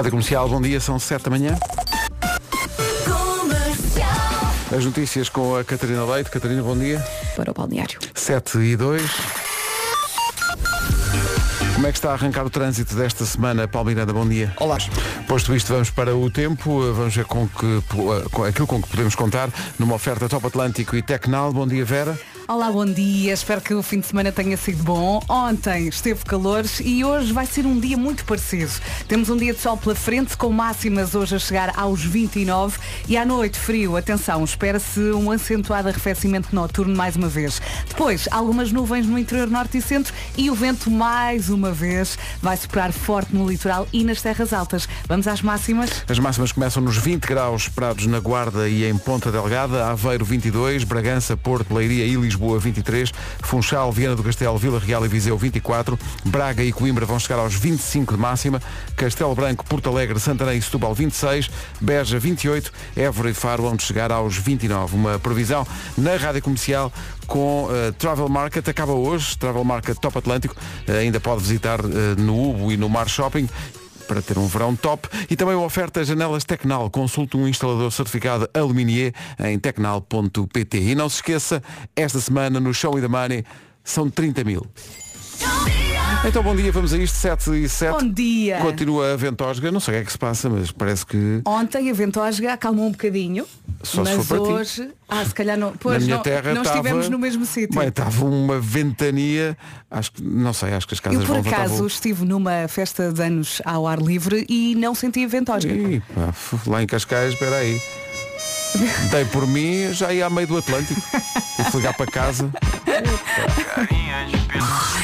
Rádio Comercial, bom dia, são 7 da manhã. As notícias com a Catarina Leite. Catarina, bom dia. para o balneário. 7 e 2. Como é que está a arrancar o trânsito desta semana, Paulo Miranda? Bom dia. Olá. Posto isto, vamos para o tempo. Vamos ver com, que, com aquilo com que podemos contar numa oferta Top Atlântico e Tecnal. Bom dia, Vera. Olá, bom dia. Espero que o fim de semana tenha sido bom. Ontem esteve calor e hoje vai ser um dia muito parecido. Temos um dia de sol pela frente, com máximas hoje a chegar aos 29 e à noite frio. Atenção, espera-se um acentuado arrefecimento noturno mais uma vez. Depois, algumas nuvens no interior norte e centro e o vento mais uma vez vai soprar forte no litoral e nas terras altas. Vamos às máximas? As máximas começam nos 20 graus esperados na Guarda e em Ponta Delgada, Aveiro 22, Bragança, Porto, Leiria e Lisboa. Lisboa 23, Funchal, Viana do Castelo, Vila Real e Viseu 24, Braga e Coimbra vão chegar aos 25 de máxima, Castelo Branco, Porto Alegre, Santarém e Setúbal 26, Beja 28, Évora e Faro vão chegar aos 29. Uma previsão na Rádio Comercial com uh, Travel Market, acaba hoje, Travel Market Top Atlântico, uh, ainda pode visitar uh, no Ubo e no Mar Shopping para ter um verão top e também uma oferta janelas Tecnal. Consulte um instalador certificado Aluminier em tecnal.pt. E não se esqueça, esta semana no Show e the Money são 30 mil. Então bom dia, vamos a isto, 7 e 7. Bom dia. Continua a ventosga, não sei o que é que se passa, mas parece que. Ontem a ventosga acalmou um bocadinho. Só mas se for para hoje. ti. Ah, se calhar não. Pois Na minha não, terra não estava- estivemos no mesmo sítio. Bem, estava uma ventania, acho que, não sei, acho que as casas Eu por vão acaso estive numa festa de anos ao ar livre e não senti a ventosga. Ih, pá, lá em Cascais, espera aí. Dei por mim, já ia a meio do Atlântico. E fui ligar para casa.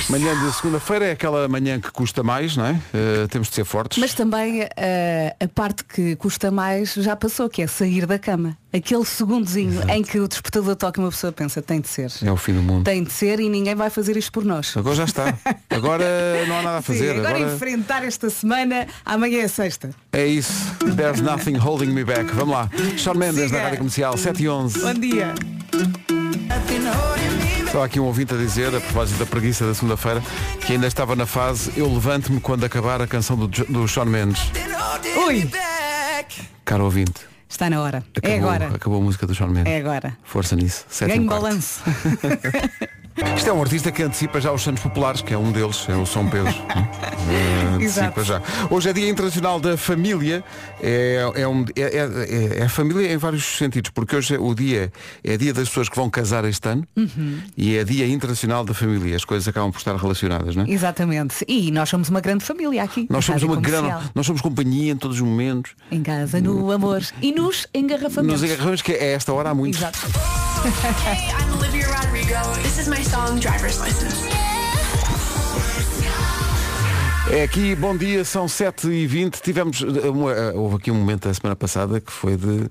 Manhã de segunda-feira é aquela manhã que custa mais, não é? Eh, temos de ser fortes. Mas também eh, a parte que custa mais já passou, que é sair da cama. Aquele segundozinho em que o despertador toca e uma pessoa pensa, tem de ser. É o fim do mundo. Tem de ser e ninguém vai fazer isto por nós. Agora já está. Agora não há nada a fazer. Sim, agora, Agora enfrentar esta semana, amanhã é sexta. é isso. There's nothing holding me back. Vamos lá. Sean Mendes Siga. na Rádio Comercial 7 e 11. Bom dia. Estava aqui um ouvinte a dizer, a propósito da preguiça da segunda-feira, que ainda estava na fase Eu levanto-me quando acabar a canção do, do Sean Mendes. Ui, Caro ouvinte. está na hora. Acabou, é agora. Acabou a música do Sean Mendes. É agora. Força nisso. Ganho um balanço. Isto é um artista que antecipa já os Santos Populares, que é um deles, é o São Pedro. Eh, antecipa já. Hoje é Dia Internacional da Família. É, é, um, é, é- é a família em vários sentidos, porque hoje o dia é dia das pessoas que vão casar este ano Uhum. e é Dia Internacional da Família. As coisas acabam por estar relacionadas, não é? Exatamente. E nós somos uma grande família aqui. Nós somos uma grande, nós somos companhia em todos os momentos. Em casa, no amor. E nos engarrafamentos. Nos agarramos que é esta hora há muito. Exato. Hey, I'm Olivia Rodrigo. This is my song Driver's License. É aqui, bom dia, são 7h20. Tivemos, eh, uma- eh, houve aqui um momento a semana passada que foi de,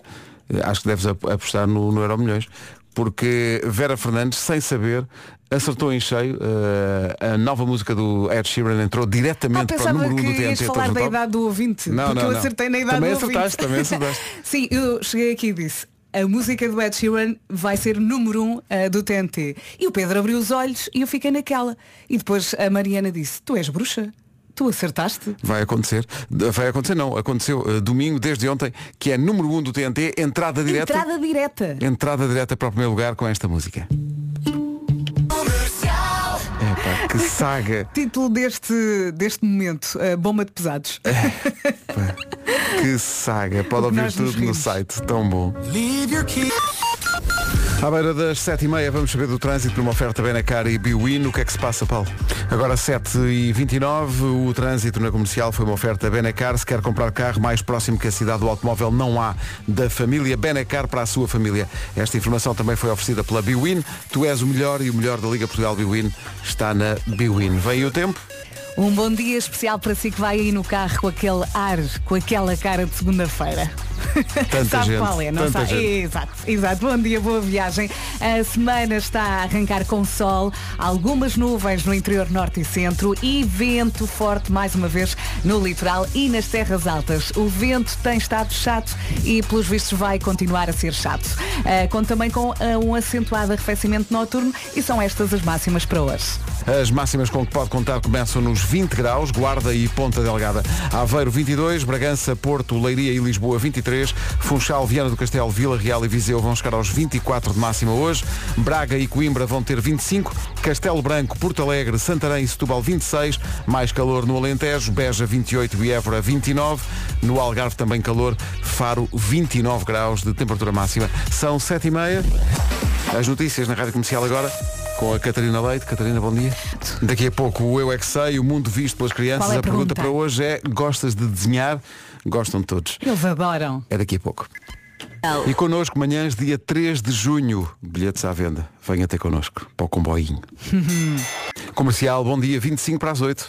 eh, acho que deves ap- apostar no, no Euro Milhões, porque Vera Fernandes, sem saber, acertou em cheio. eh, a nova música do Ed Sheeran entrou Ah, diretamente para o número 1 que do TNT. falar Todos no da idade do ouvinte. Não, porque não, eu não. acertei na idade Também do acertaste, ouvinte. também acertaste. Sim, eu cheguei aqui e disse. A música do Ed Sheeran vai ser número 1 um, do TNT. E o Pedro abriu os olhos e eu fiquei naquela. E depois a Mariana disse, tu és bruxa? Tu acertaste? Vai acontecer. Vai acontecer, não. Aconteceu eh, domingo, desde ontem, que é número 1 do TNT, entrada direta. Entrada direta. Entrada direta para o primeiro lugar com esta música. Que saga. Título deste, deste momento, a bomba de pesados. Que saga. Pode ouvir tudo no site. Tão bom. À beira das 7h30 vamos saber do trânsito numa oferta Benacar e Biwin. O que é que se passa, Paulo? Agora 7h29, o trânsito na comercial foi uma oferta Benacar. Se quer comprar carro mais próximo que a cidade do automóvel, não há da família Benacar para a sua família. Esta informação também foi oferecida pela Biwin. Tu és o melhor e o melhor da Liga Portugal Biwin está na Biwin. Vem o tempo? Um bom dia especial para si que vai aí no carro com aquele ar, com aquela cara de segunda-feira. Tanta sabe gente, qual é, não tanta sabe? gente. Exato, exato. Bom dia, boa viagem. A semana está a arrancar com sol, algumas nuvens no interior norte e centro e vento forte mais uma vez no litoral e nas terras altas. O vento tem estado chato e pelos vistos vai continuar a ser chato. Ah, conta também com ah, um acentuado arrefecimento noturno e são estas as máximas para hoje. As máximas com que pode contar começam nos 20 graus, Guarda e Ponta Delgada. Aveiro 22, Bragança, Porto, Leiria e Lisboa 23, Funchal, Viana do Castelo, Vila Real e Viseu vão chegar aos 24 de máxima hoje, Braga e Coimbra vão ter 25, Castelo Branco, Porto Alegre, Santarém e Setúbal 26, mais calor no Alentejo, Beja 28 e Évora 29, no Algarve também calor, Faro 29 graus de temperatura máxima. São 7 e meia. As notícias na Rádio Comercial agora com a Catarina Leite. Catarina, bom dia. Daqui a pouco o Eu É Que Sei, o mundo visto pelas crianças. É a a pergunta pergunta? para hoje é, gostas de desenhar? Gostam de todos. Eles adoram. É daqui a pouco. E connosco, manhãs, dia 3 de junho, bilhetes à venda. Venha ter connosco, para o comboinho. Comercial, bom dia, 25 para as 8.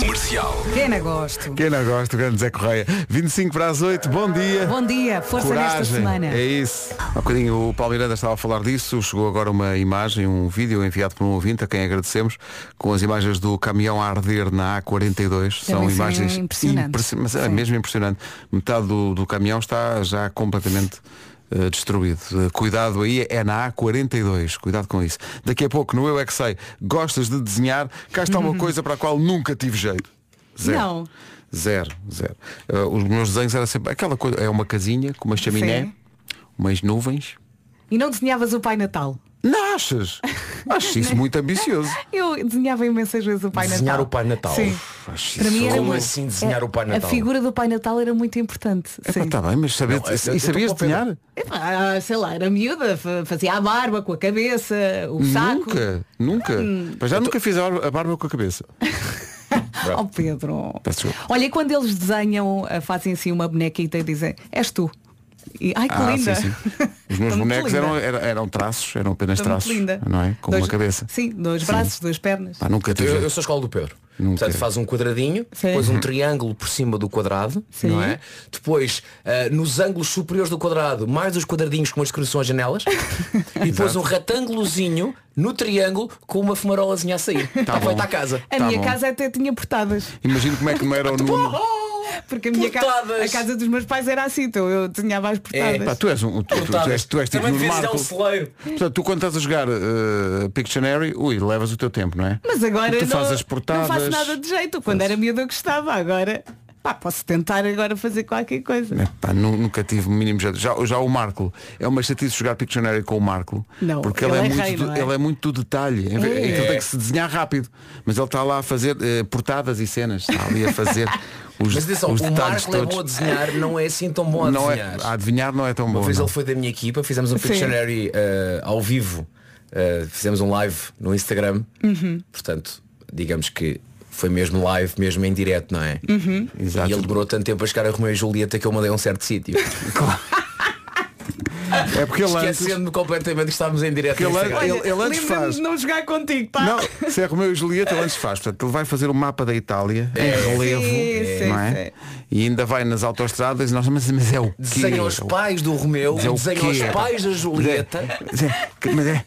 Comercial. Quem não gosto? Quem não gosta, o grande Zé Correia. 25 para as 8, bom dia. Bom dia, força nesta Coragem, semana. é isso. Há bocadinho o Paulo Miranda estava a falar disso, chegou agora uma imagem, um vídeo enviado por um ouvinte, a quem agradecemos, com as imagens do caminhão a arder na A42. São Também são imagens impressionantes. impressi- mas é Sim. mesmo impressionante. Metade do, do caminhão está já completamente eh, destruído. Eh, cuidado aí, é na A42. Cuidado com isso. Daqui a pouco, no Eu É Que Sei, gostas de desenhar, cá está uma coisa para a qual nunca tive jeito. Zero. Não. Zero, zero. Eh, os meus desenhos era sempre aquela coisa, é uma casinha com uma chaminé, Sim. umas nuvens. E não desenhavas o Pai Natal? Não achas? Acho isso muito ambicioso. Eu desenhava imensas vezes o Pai Desenhar Natal. o Pai Natal. Sim. Acho Para mim era Como muito- assim desenhar é- o Pai Natal? A figura do Pai Natal era muito importante. Epá, Sim. tá bem, mas saber, Não, eu- e sabias desenhar? Epá, sei lá, era miúda, fa- fazia a barba com a cabeça, o saco. Nunca, nunca. Mas já nunca fiz a barba, com a cabeça. Oh Pedro. Olha, e quando eles desenham, fazem assim uma bonequita e dizem, és tu. E, ai que Ah, linda. sim, sim. Os meus bonecos eram, eram, eram traços, eram apenas Estou traços. linda. Não é? Com Dois- uma cabeça. Sim, dois braços, duas pernas. Pá, nunca tive. Eu, eu sou a escola do Pedro. Nunca. Portanto, faz um quadradinho, Sim. depois um triângulo por cima do quadrado, Sim. não é? Depois, ah, nos ângulos superiores do quadrado, mais os quadradinhos com as descrições janelas. e depois um retângulozinho no triângulo com uma fumarolazinha a sair. Está feita a casa. A Tá minha bom. casa até tinha portadas. Imagino como é que não era o Nuno. Porque a minha casa, a casa dos meus pais era assim, então eu desenhava as portadas. Pá, tu és um. Tu, tu, tu és, tu és tipo Também dar um Marco. celeiro. Portanto, tu quando estás a jogar uh, Pictionary, ui, levas o teu tempo, não é? Mas agora tu não, fazes as portadas. não faço nada de jeito. Quando era miúda eu gostava, agora pá, posso tentar agora fazer qualquer coisa. É, pá, nu- nunca tive o mínimo jeito. Já, já o Marco, é uma chatice jogar Pictionary com o Marco. Não, porque ele, ele é, é muito, rei, do- não é? ele é muito do detalhe. É. É. Aquilo tem que se desenhar rápido. Mas ele está lá a fazer eh, portadas e cenas. Está ali a fazer os, Mas atenção, os o detalhes Marco é todos. bom a desenhar, não é assim tão bom a não é, desenhar. a adivinhar não é tão bom. Uma vez não. ele foi da minha equipa, fizemos um Sim. Pictionary eh, ao vivo, Eh, fizemos um live no Instagram, Uhum. portanto, digamos que foi mesmo live, mesmo em direto, não é? Uhum. Exato. E ele demorou tanto tempo a chegar a Romeu e Julieta que eu mandei a um certo sítio. É porque ele antes. Esquecendo-me completamente que estávamos em direto ele- ele- ele antes lembra-me faz. de não jogar contigo, tá? Não, se é Romeu e Julieta, ele antes faz. Portanto, ele vai fazer o mapa da Itália É. em relevo. Sim, sim, não é? sim. E ainda vai nas autoestradas e nós mas, mas é o quê? Desenha os pais do Romeu, é desenha os pais da Julieta. Mas é- mas é-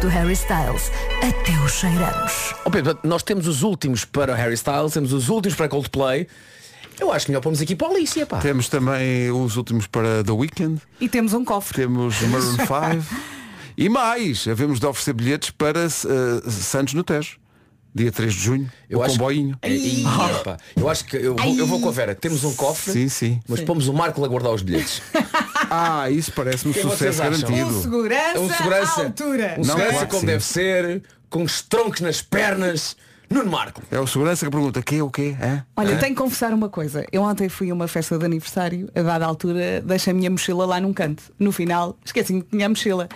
do Harry Styles até os cheiramos. Ó Pedro, nós temos os últimos para o Harry Styles, temos os últimos para Coldplay. Eu acho melhor pomos aqui para a Alicia, pá. Temos também os últimos para The Weekend, E temos um cofre. temos Maroon 5 e mais, havemos de oferecer bilhetes para eh, Santos no Tejo, dia 3 de junho, o comboinho. É, Ih, pá. eu acho que eu vou, eu vou com a Vera. Temos um cofre, Sim, sim. mas pomos o Marco a guardar os bilhetes. Ah, isso parece-me que sucesso garantido. Um segurança, É um segurança, à altura. um Não, segurança claro que como sim. deve ser, com os troncos nas pernas. Nuno Marco. É o segurança que pergunta, que é o quê? Hã? Olha, tenho que confessar uma coisa. Eu ontem fui a uma festa de aniversário, a dada altura deixei a minha mochila lá num canto. No final, esqueci-me que tinha a mochila.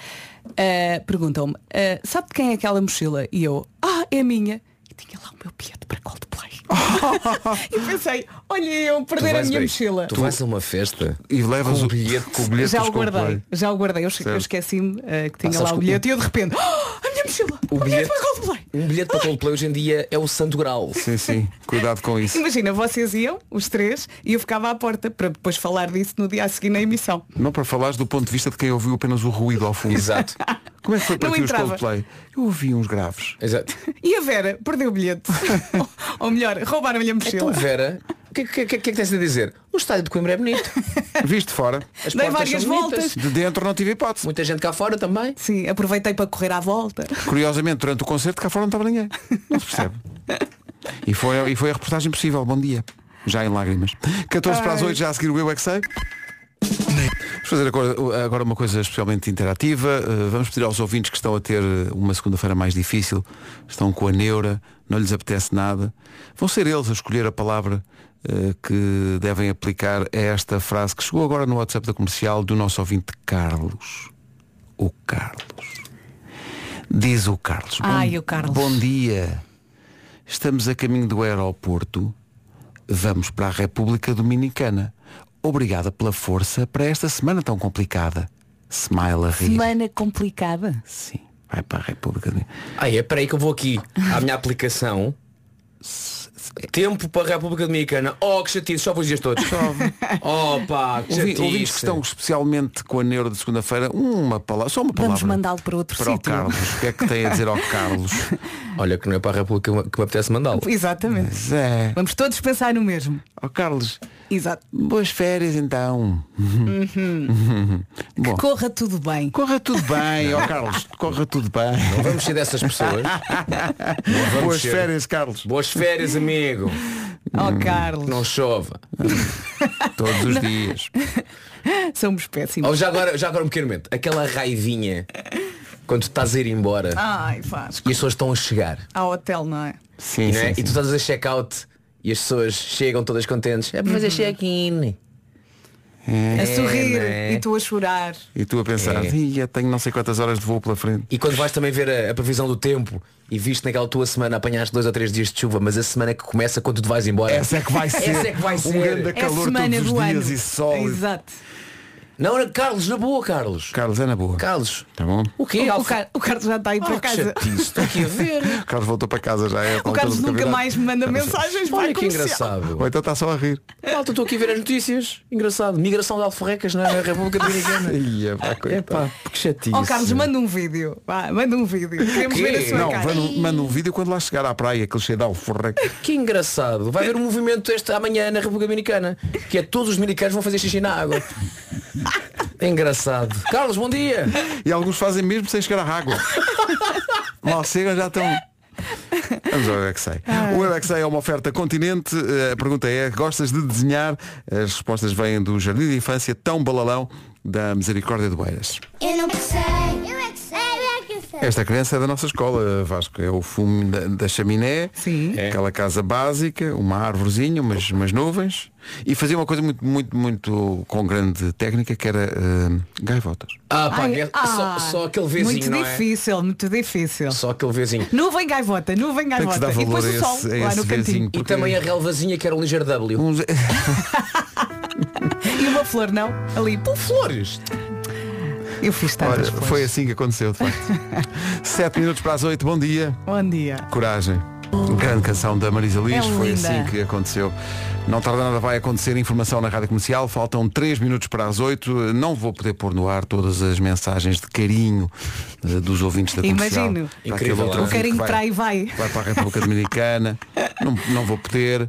Ah, Perguntam-me, ah, sabe de quem é aquela mochila? E eu, ah, é a minha. E tinha lá o meu bilhete para Coldplay. e pensei, olha eu perder a minha peraí, mochila. Tu vais a uma festa E levas com o o bilhete com o bilhete Já o guardei, Coldplay. já o guardei. Eu, eu esqueci-me ah, que tinha sabes lá o o- bilhete e eu de repente, "Ah, a minha mochila, o bilhete, para Coldplay. um bilhete para Coldplay hoje em dia é o santo grau. Sim, sim, cuidado com isso. Imagina, vocês iam, os três, e eu ficava à porta para depois falar disso no dia a seguir na emissão. Não para falares do ponto de vista de quem ouviu apenas o ruído ao fundo. Exato. Como é que foi para Não ti os. Coldplay? Eu ouvi uns graves. Exato. E a Vera perdeu o bilhete. ou, ou melhor, roubaram-lhe a Então mochila. Vera, o que, que, que, que é que tens a dizer? O estádio de Coimbra é bonito. Viste fora. As Dei várias voltas. De dentro não tive hipótese. Muita gente cá fora também. Sim, aproveitei para correr à volta. Curiosamente, durante o concerto cá fora não estava ninguém. Não se percebe. E foi, e foi a reportagem possível. Bom dia. Já em lágrimas. 14 para as 8, já a seguir o Eu é que sei. Vamos fazer agora, agora uma coisa especialmente interativa. Uh, vamos pedir aos ouvintes que estão a ter uma segunda-feira mais difícil, estão com a neura, não lhes apetece nada. Vão ser eles a escolher a palavra uh, que devem aplicar a esta frase que chegou agora no WhatsApp da comercial do nosso ouvinte Carlos. O Carlos. Diz o Carlos. Ai, Bom- o Carlos. Bom dia. Estamos a caminho do aeroporto. Vamos para a República Dominicana. Obrigada pela força para esta semana tão complicada. Smile a rir. Semana complicada. Sim. Vai para a República. Ai, é para aí que eu vou aqui à minha aplicação. Tempo para a República Dominicana. Oh, que chatice, chove os dias todos. Chove. Oh, pá, que Ouvi-. Ouvintes que estão especialmente com a neuro de segunda-feira, uma palavra, só uma palavra. Vamos mandá-lo para outro para o sítio. Carlos. O que é que tem a dizer ao Carlos? Olha, que não é para a República que me- apetece mandá-lo. Exatamente. Zé. Vamos todos pensar no mesmo. Ó Carlos, Exato. boas férias então. Bom, Corra tudo bem. corra tudo bem, ó Carlos, corra tudo bem. Não vamos ser dessas pessoas. Boas ser. férias, Carlos. Boas férias, amigo. Oh, Carlos. Não chova. Todos os dias. Somos péssimos. Oh, já, agora, já agora um pequeno momento. Aquela raivinha quando tu estás a ir embora Ai, faz. e as pessoas estão a chegar. Ao hotel, não é? Sim, não é? sim, E sim. tu estás a check-out e as pessoas chegam todas contentes. É para fazer check-in. A sorrir não é? e tu a chorar. E tu a pensar, É. "Ia, tenho não sei quantas horas de voo pela frente. E quando vais também ver a, a previsão do tempo e viste naquela tua semana apanhaste dois ou três dias de chuva, mas a semana que começa quando tu vais embora. Essa é que vai ser, Essa é que vai um ser. grande É a calor semana todos os do dias ano. e sol. Exato. Não, não, Carlos, na boa, Carlos. Carlos, é na boa. Carlos. Tá bom? O quê? O, o, Car- o Carlos já está ir para que casa. Estou aqui a ver. O Carlos voltou para casa já é. O Carlos nunca mais me manda mensagens. vai Olha que comercial. engraçado. Ou então está só a rir. Malta, estou aqui a ver as notícias. Engraçado. Migração de alforrecas na República Dominicana. Ia, pá, É pá, que chatice. Ó Carlos, manda um vídeo. Vá, manda um vídeo. Queremos ver a sua Não, cara. manda, manda um vídeo quando lá chegar à praia, aquele cheio de alforreco. Que engraçado. Vai haver um movimento este amanhã na República Dominicana. Que é todos os dominicanos vão fazer xixi na água. É engraçado. Carlos, bom dia. E alguns fazem mesmo sem chegar à água. Mal chegam já estão. Vamos ao Eu é que sei. O Eu é que sei é uma oferta continente. Eh, A pergunta é, gostas de desenhar? As respostas vêm do Jardim de Infância Tão Balalão da Misericórdia de Boeiras. Eu não sei. É. Esta criança é da nossa escola, Vasco. É o fumo da, da chaminé, Sim. aquela casa básica, uma árvorezinha, umas, umas nuvens. E fazia uma coisa muito, muito, muito com grande técnica que era eh, gaivotas. Ah, pá, Ai, é ah, só, só aquele vizinho, Muito não é? difícil, muito difícil. Só aquele vizinho. Nuvem gaivota, nuvem gaivota. E depois o sol esse, lá esse no cantinho. vizinho. E porque também a relvazinha que era um ligeiro W. uns- E uma flor, não? Ali, puf, Flores. Eu fiz tantas Olha, foi assim que aconteceu, de facto. Sete minutos para as oito, bom dia. Bom dia. Coragem. Grande canção da Marisa Liz, É foi linda. assim que aconteceu. Não tarda nada, vai acontecer informação na Rádio Comercial. Faltam 3 minutos para as 8. Não vou poder pôr no ar todas as mensagens de carinho eh, dos ouvintes da comercial. Imagino. Para Incrível? O carinho que vai- para aí vai. Vai para a República Dominicana. não, não vou poder.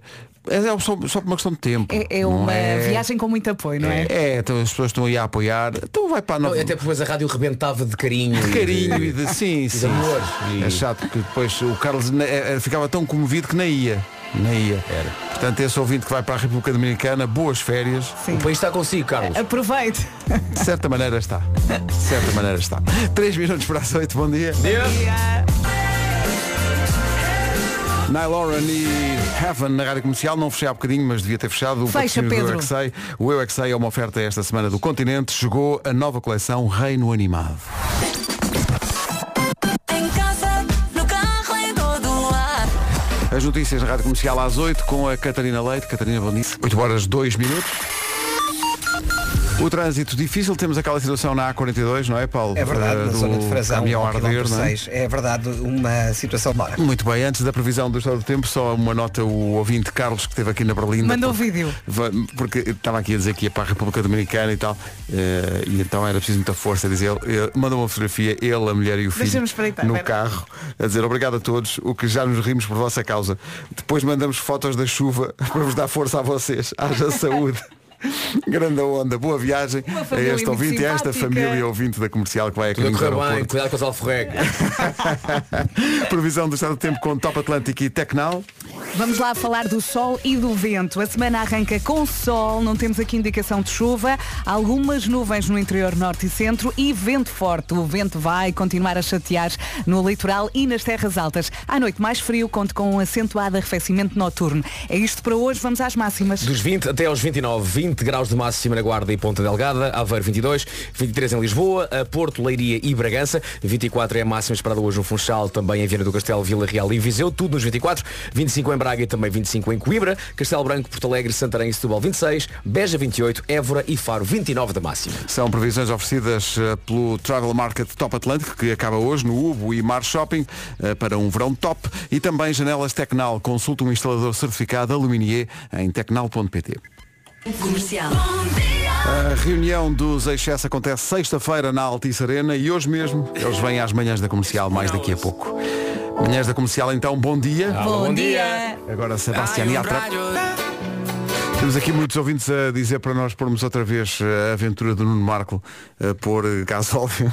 É só, só por uma questão de tempo. É, é uma é- viagem com muito apoio, não é? É, então as pessoas estão aí a apoiar. Então vai para a nova. até depois a rádio rebentava de carinho. de e carinho e de sim, sim. amor. É chato porque depois o Carlos eh, eh, ficava tão comovido que nem ia. Nem ia. Era. Portanto, esse ouvinte que vai para a República Dominicana, boas férias. Sim. O país está consigo, Carlos. Aproveite. De certa maneira está. De certa maneira está. Três minutos para as oito, bom dia. Nile Lauren e Heaven na rádio comercial. Não fechei há bocadinho, mas devia ter fechado. O Fecha, patrocínio do Eu é Pedro. O Eu é é uma oferta esta semana do continente. Chegou a nova coleção Reino Animado. Em casa, no carro, em todo lado. As notícias na Rádio Comercial às 8 com a Catarina Leite. Catarina, dia. 8 horas 2 minutos. O trânsito difícil, temos aquela situação na A42, não é, Paulo? É verdade, Eh, na zona de Frazão, caminhão arder, não é? 6. É verdade, uma situação mora. Muito bem, antes da previsão do estado do tempo, só uma nota, o ouvinte Carlos que esteve aqui na Berlinda. Mandou porque- vídeo. Porque estava aqui a dizer que ia para a República Dominicana e tal, eh, e então era preciso muita força, dizer, ele, ele mandou uma fotografia, ele, a mulher e o filho, no espera. carro, a dizer obrigado a todos, o que já nos rimos por vossa causa. Depois mandamos fotos da chuva para vos dar força a vocês. Haja saúde. Grande onda, boa viagem a este ouvinte e a esta família ouvinte da comercial que vai a caminho do correr bem, aeroporto. cuidado com os alforregos. Previsão do estado do tempo com Top Atlântico e Tecnal. Vamos lá falar do sol e do vento. A semana arranca com sol, não temos aqui indicação de chuva, algumas nuvens no interior norte e centro e vento forte. O vento vai continuar a chatear no litoral e nas terras altas. À noite mais frio, conto com um acentuado arrefecimento noturno. É isto para hoje, vamos às máximas. Dos 20 até aos 29, 20 graus de máxima na Guarda e Ponta Delgada, Aveiro 22, 23 em Lisboa, a Porto, Leiria e Bragança, 24 é a máxima esperada hoje no Funchal, também em Viana do Castelo, Vila Real e Viseu, tudo nos 24, 25 em Braga e também 25 em Coimbra, Castelo Branco, Porto Alegre, Santarém e Setúbal 26, Beja 28, Évora e Faro 29 da máxima. São previsões oferecidas eh, pelo Travel Market Top Atlântico, que acaba hoje no Ubo e Mar Shopping, eh, para um verão top. E também janelas Tecnal. Consulta um instalador certificado Aluminier em tecnal.pt. Comercial. A reunião dos Excesso acontece sexta-feira na Altice Arena e hoje mesmo eles vêm às manhãs da comercial, mais daqui a pouco. Manhãs da comercial, então, bom dia. Bom, dia. Agora Sebastián Yatra. Temos aqui muitos ouvintes a dizer para nós pormos outra vez a aventura do Nuno Marco a pôr eh, gasóleo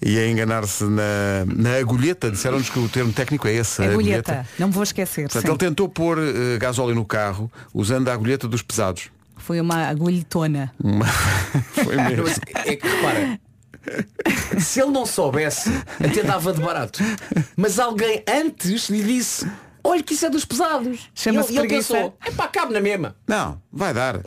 e a enganar-se na, na agulheta. Disseram-nos que o termo técnico é esse. a Agulheta, não me vou esquecer. Portanto, ele tentou pôr eh, gasóleo no carro usando a agulheta dos pesados. Foi uma agulhetona. Uma- Foi mesmo. Mas é que repara, se ele não soubesse, até dava de barato. Mas alguém antes lhe disse, olha que isso é dos pesados. Chama-se ele, e ele preguiça. pensou, é pá, cabe na mesma. Não, vai dar.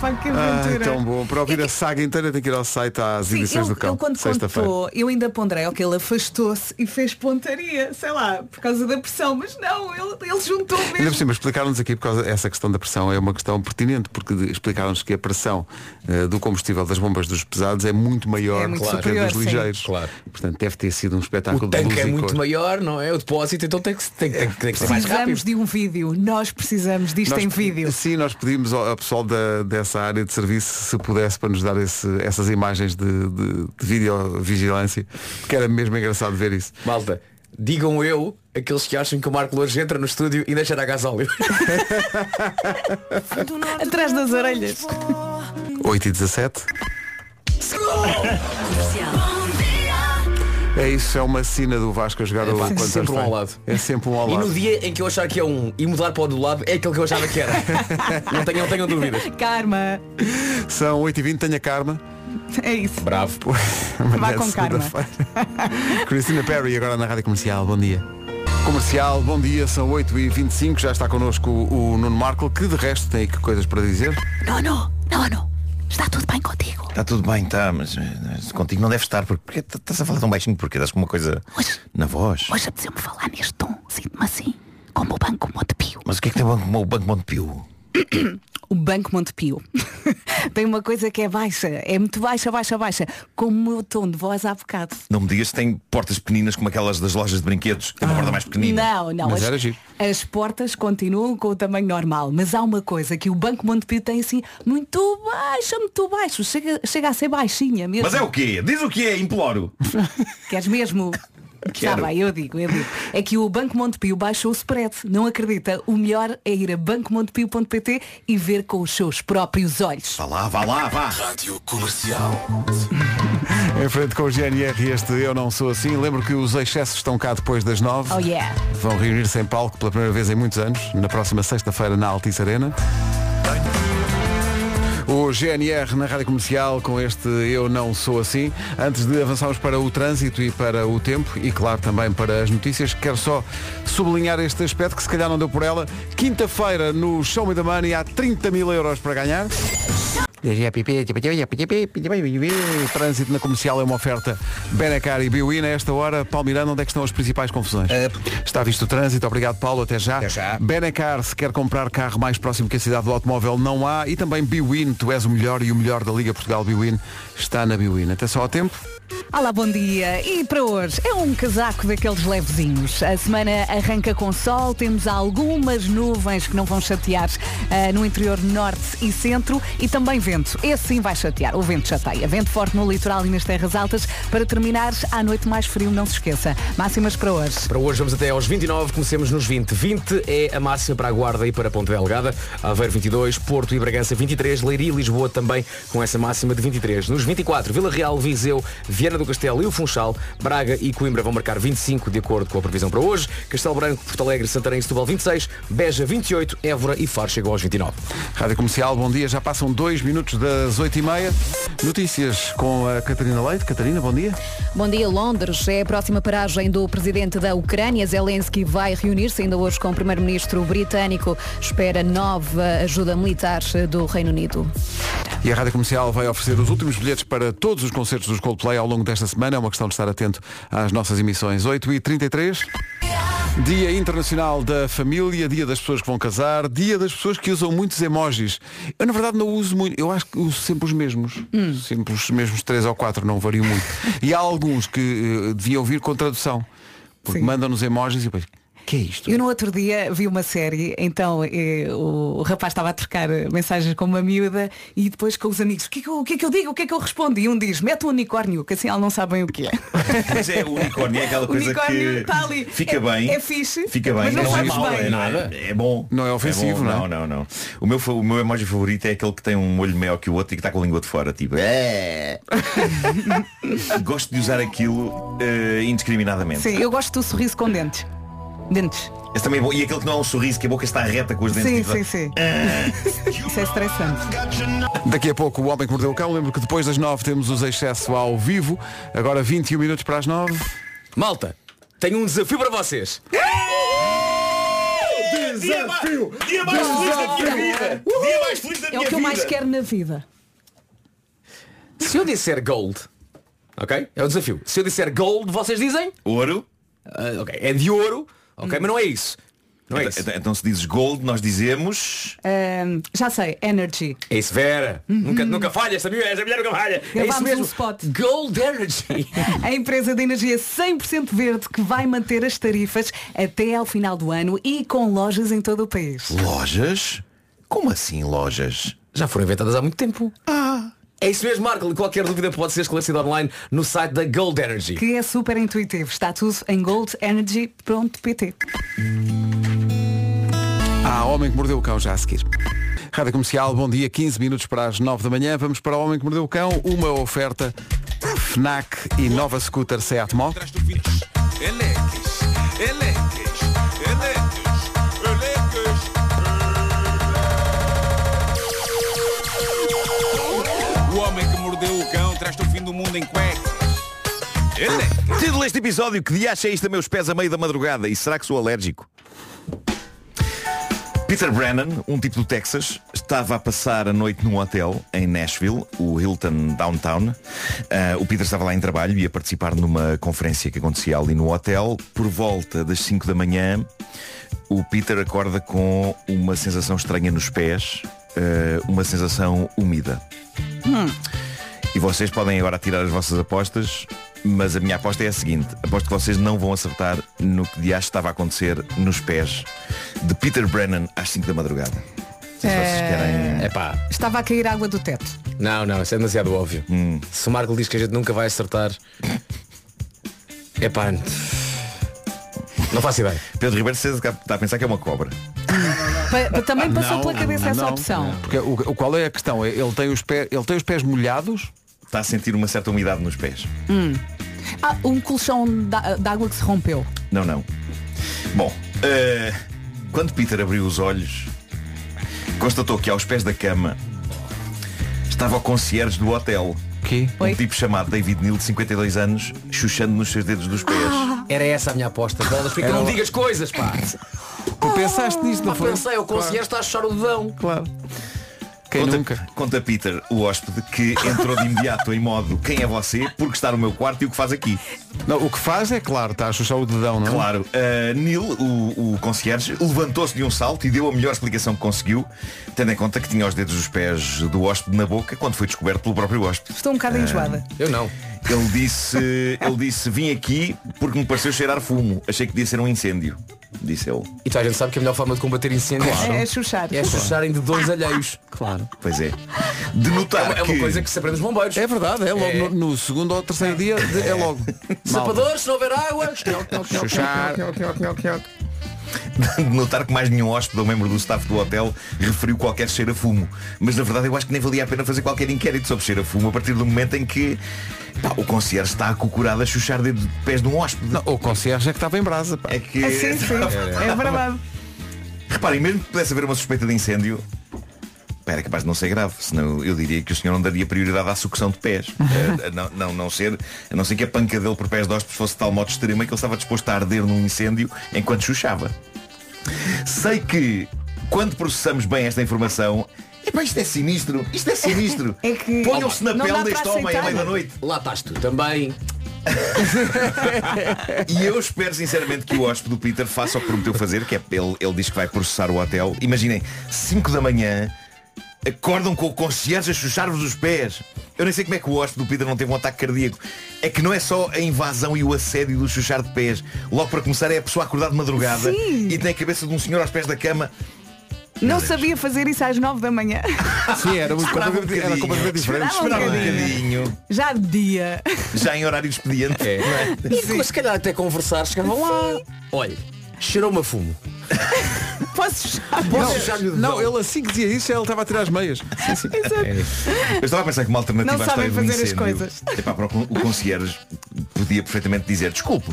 Pá, que Ah, aventura. tão bom. Para ouvir a saga inteira tem que ir ao site às Sim, edições ele, do cão. ele quando contou, eu ainda ponderei, ok, ele afastou-se e fez pontaria, sei lá, por causa da pressão, mas não, ele, ele juntou Ainda por mesmo. cima, explicaram-nos aqui, por causa dessa questão da pressão, é uma questão pertinente, porque explicaram-nos que a pressão eh, do combustível das bombas dos pesados é muito maior É muito que a superior, dos sim. ligeiros. Claro. Portanto, deve ter sido um espetáculo O de tanque é muito cor. maior, não é? O depósito, então tem que, tem, tem, tem que ser mais Precisamos rápido. de um vídeo, nós precisamos disto Nós- em vídeo. Sim, nós pedimos ao, ao pessoal da- dessa área de serviço se pudesse para nos dar esse- essas imagens de, de, de videovigilância, porque era mesmo engraçado ver isso. Malta, digam eu, aqueles que acham que o Marco Lourdes entra no estúdio e deixa a gasóleo. Atrás das orelhas. 8 e 17. É isso, é uma sina do Vasco a jogar o pá, sempre um ao lado. É sempre um ao E lado. no dia em que eu achar que é um e mudar para o do lado, é aquele que eu achava que era. não, tenham, não tenham dúvidas. Karma. São 8 e 20 tenha karma. É isso. Bravo. Amanhã com é karma. Cristina Perry agora na Rádio Comercial. Bom dia. Comercial, bom dia, são 8 e 25 já está connosco o, o Nuno Marco, que de resto tem aqui coisas para dizer. Nono, nono, está tudo bem contigo? Está tudo bem, está, mas, mas contigo não deve estar. Porque, estás a falar tão baixinho porque estás com uma coisa Hoje, na voz. hoje apeteceu-me falar neste tom, sinto-me assim, como o Banco Montepio. Mas o que é que tem o Banco, o banco Montepio? O Banco Montepio tem uma coisa que é baixa, é muito baixa, baixa, baixa, como o meu tom de voz há bocado. Não me digas se tem portas pequeninas como aquelas das lojas de brinquedos. Tem uma porta mais pequenina. Não, não. Mas as, era giro. as portas continuam com o tamanho normal, mas há uma coisa que o Banco Montepio tem assim muito baixa, muito baixo. Chega, chega a ser baixinha mesmo. Mas é o quê? Diz o que é, imploro. Queres mesmo? Está bem, eu digo, eu digo. É que o Banco Montepio baixou o spread. Não acredita? O melhor é ir a bancomontepio.pt e ver com os seus próprios olhos. Vá lá, vá lá, vá. Em frente com o GNR este Eu Não Sou Assim. Lembro que os excessos estão cá depois das 9. Oh yeah. Vão reunir-se em palco pela primeira vez em muitos anos, na próxima sexta-feira na Altice Arena. O GNR na Rádio Comercial com este Eu Não Sou Assim. Antes de avançarmos para o trânsito e para o tempo e claro também para as notícias, quero só sublinhar este aspecto que se calhar não deu por ela. Quinta-feira no Show Me the Money há 30 mil euros para ganhar. Trânsito na comercial é uma oferta Benacar e Biwin. A esta hora, Paulo Miranda, onde é que estão as principais confusões? Eh, Está visto o trânsito, obrigado Paulo, até já. Até já. Benacar, se quer comprar carro mais próximo que a cidade do automóvel, não há. E também Biwin, tu és o melhor e o melhor da Liga Portugal Biwin está na Biwin. Até só ao tempo. Olá, bom dia. E para hoje é um casaco daqueles levezinhos. A semana arranca com sol, temos algumas nuvens que não vão chatear ah, no interior norte e centro e também vento. Esse sim vai chatear. O vento chateia. Vento forte no litoral e nas terras altas. Para terminar, à noite mais frio, não se esqueça. Máximas para hoje. Para hoje vamos até aos 29, comecemos nos 20. 20 é a máxima para a Guarda e para Ponta Delgada. Aveiro 22, Porto e Bragança 23, Leiria e Lisboa também com essa máxima de 23. Nos 24, Vila Real, Viseu, Viana do Castelo e o Funchal, Braga e Coimbra vão marcar 25 de acordo com a previsão para hoje. Castelo Branco, Porto Alegre, Santarém e Setúbal 26, Beja 28, Évora e Faro chegam aos 29. Rádio Comercial, bom dia. Já passam dois minutos das oito e meia. Notícias com a Catarina Leite. Catarina, bom dia. Bom dia, Londres. É a próxima paragem do presidente da Ucrânia. Zelensky vai reunir-se ainda hoje com o primeiro-ministro britânico. Espera nova ajuda militar do Reino Unido. E a Rádio Comercial vai oferecer os últimos bilhetes para todos os concertos dos Coldplay ao longo desta semana. É uma questão de estar atento às nossas emissões. 8h33. Dia Internacional da Família, dia das pessoas que vão casar, dia das pessoas que usam muitos emojis. Eu na verdade não uso muito, eu acho que uso sempre os mesmos. Sempre os mesmos três ou quatro, não vario muito. E há alguns que eh, deviam vir com tradução. Porque mandam-nos emojis e depois, que é isto? Eu no outro dia vi uma série, então eh, o, o rapaz estava a trocar mensagens com uma miúda e depois com os amigos, o que, é que eu, o que é que eu digo? O que é que eu respondo? E um diz, mete um unicórnio, que assim elas não sabem o que é. Mas é o unicórnio, é aquela O coisa unicórnio que está ali. fica É- bem. é fixe, Fica bem. mas não é mau, bem. É, nada. é bom. Não é ofensivo, bom. não Não, é? não, não. O meu, fa- o meu emoji favorito é aquele que tem um olho maior que o outro e que está com a língua de fora. Tipo, é. Gosto de usar aquilo eh, indiscriminadamente. Sim, eu gosto do sorriso com dentes. Dentes. Esse também é bom. E aquele que não é um sorriso, que a boca está reta com os dentes. Sim, tipo, sim, sim. Isso é estressante. Daqui a pouco o Homem que Mordeu o Cão. Lembro que depois das nove temos os excesso ao vivo. Agora 21 minutos para as nove. Malta, tenho um desafio para vocês. Desafio! Dia mais feliz da minha vida! Dia mais feliz da É minha o que eu mais vida! quero na vida. Se eu disser gold, ok? É o desafio. Se eu disser gold, vocês dizem? Ouro. Ah, ok, é de ouro, ok? Mas não é isso. Não é isso. Então, então se dizes gold, nós dizemos. Ahm, já sei, energy. É isso, Vera. Nunca, nunca falha, esta mulher, esta mulher nunca falha. É isso Gravámos mesmo. um spot. Gold Energy. A empresa de energia 100% verde que vai manter as tarifas até ao final do ano e com lojas em todo o país. Lojas? Como assim lojas? Já foram inventadas há muito tempo. Ah. É isso mesmo, Marco. Qualquer dúvida pode ser esclarecida online no site da Gold Energy. Que é super intuitivo. Está tudo em goldenergy.pt. Há Homem que Mordeu o Cão já a seguir. Rádio Comercial, bom dia, 15 minutos para as 9 da manhã. Vamos para o Homem que Mordeu o Cão, uma oferta FNAC e nova scooter Seat Mó. Eleques, eleques, eleques, o mundo em cuecas. Eleques. Título deste episódio, que dia é isto a meus pés a meio da madrugada? E será que sou alérgico? Peter Brennan, um tipo do Texas, estava a passar a noite num hotel em Nashville, o Hilton Downtown. Ah, o Peter estava lá em trabalho e ia participar numa conferência que acontecia ali no hotel. Por volta das 5 da manhã, o Peter acorda com uma sensação estranha nos pés, ah, uma sensação úmida. E vocês podem agora tirar as vossas apostas, mas a minha aposta é a seguinte. Aposto que vocês não vão acertar no que de estava a acontecer nos pés de Peter Brennan às 5 da madrugada. Se vocês querem... É pá. Estava a cair água do teto. Não, não, isso é demasiado óbvio. Se o Marco diz que a gente nunca vai acertar. É pá. Não faço ideia. Pedro Ribeiro está a pensar que é uma cobra. Pa- também passou Não, pela cabeça essa não, opção. Porque o, o- qual é a questão? Ele tem, os pés, ele tem os pés molhados? Está a sentir uma certa umidade nos pés. Ah, um colchão da- de água que se rompeu. Não, não. Bom, eh, quando Peter abriu os olhos, constatou que aos pés da cama estava o concierge do hotel. Que? Um tipo chamado David Neal, de 52 anos, chuchando nos seus dedos dos pés. Era essa a minha aposta. Bolas, porque não digas coisas, pá. Tu pensaste nisto, não Pá, foi? pensei, o concierge está a chuchar o dedão. Claro. Quem conta, nunca? Conta Peter, o hóspede, que entrou de imediato em modo quem é você, porque está no meu quarto e o que faz aqui. Não, o que faz é claro, está a chuchar o dedão, não é? Claro, uh, Neil, o, o concierge, levantou-se de um salto e deu a melhor explicação que conseguiu, tendo em conta que tinha os dedos dos pés do hóspede na boca quando foi descoberto pelo próprio hóspede. Estou um bocado enjoada. Eu não. Ele disse, ele disse, vim aqui porque me pareceu cheirar fumo. Achei que podia ser um incêndio. Disse ele. E toda a gente sabe que a melhor forma de combater incêndios É chuchar. é chucharem de dois alheios. Claro. Pois é. De É notar uma, é uma que- coisa que se aprende nos bombeiros. É verdade, é logo É. No, no segundo ou terceiro dia, de- é logo. Sapadores, se não houver água. Chuchar. De notar que mais nenhum hóspede ou membro do staff do hotel referiu qualquer cheiro a fumo. Mas na verdade eu acho que nem valia a pena fazer qualquer inquérito sobre cheiro a fumo a partir do momento em que pá, o concierge está acocorado a chuchar dedo de pés de um hóspede. Não, o concierge é que estava em brasa. pá. É que. Ah, sim, sim. É verdade. Reparem, mesmo que pudesse haver uma suspeita de incêndio, era capaz de não ser grave, senão eu diria que o senhor não daria prioridade à sucção de pés. Eh, a não, não, não ser, a não ser que a panca dele por pés de hóspedes fosse de tal modo extrema que ele estava disposto a arder num incêndio enquanto chuchava. Sei que quando processamos bem esta informação, epá, isto é sinistro, isto é sinistro. É que Ponham-se na pele deste homem à aceitar. meia da noite. Lá estás tu também. E eu espero sinceramente que o hóspede do Peter faça o que prometeu fazer, que é ele, ele diz que vai processar o hotel. Imaginem, 5 da manhã, acordam com o concierge a chuchar-vos os pés. Eu nem sei como é que o hóspede do Peter não teve um ataque cardíaco. É que não é só a invasão e o assédio do chuchar de pés. Logo para começar é a pessoa acordar de madrugada Sim. e tem a cabeça de um senhor aos pés da cama. Não sabia fazer isso às nove da manhã. Sim, era, muito Esperava um completamente, era bocadinho. completamente diferente. Esperava Esperava um bocadinho. bocadinho. Já de dia. Já em horário de expediente. É. é? E se calhar até conversar, chegavam lá. Olha, cheirou-me a fumo. Posso chuchar? Posso dedão? Não, ele assim que dizia isso, ele estava a tirar as meias. Sim, sim. Eu estava a pensar que uma alternativa Não à história sabem do fazer as incêndio, coisas. epá, para o con- o concierge podia perfeitamente dizer desculpe.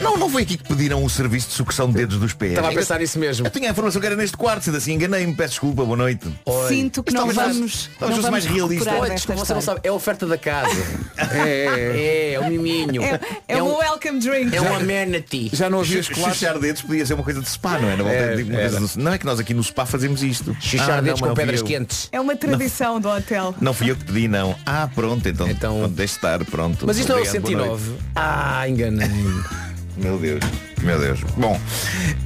Não, não foi aqui que pediram o serviço de sucção de dedos dos pés. Estava a pensar nisso mesmo. Eu tinha a informação que era neste quarto, sendo assim enganei-me, peço desculpa, boa noite. Sinto que Isto não talvez vamos, talvez não fosse mais realista. Olha, desculpa, você não sabe, é a oferta da casa. É, é, é. É, é um miminho. É, é, um, um welcome drink. é um amenity. Já não havia chocolates. Chuchar dedos podia ser uma coisa de spa, não é? Volta, É, tipo, coisa Não é que nós aqui no spa fazemos isto. Chuchar Ah, dedos não, com mas não pedras eu. quentes. É uma tradição do hotel. Não fui eu que pedi, não. Ah, pronto, então, Então- deixe estar, pronto. Mas isto não é o Obrigado, boa noite. 109. Ah, enganei-me. Meu Deus, meu Deus. Bom,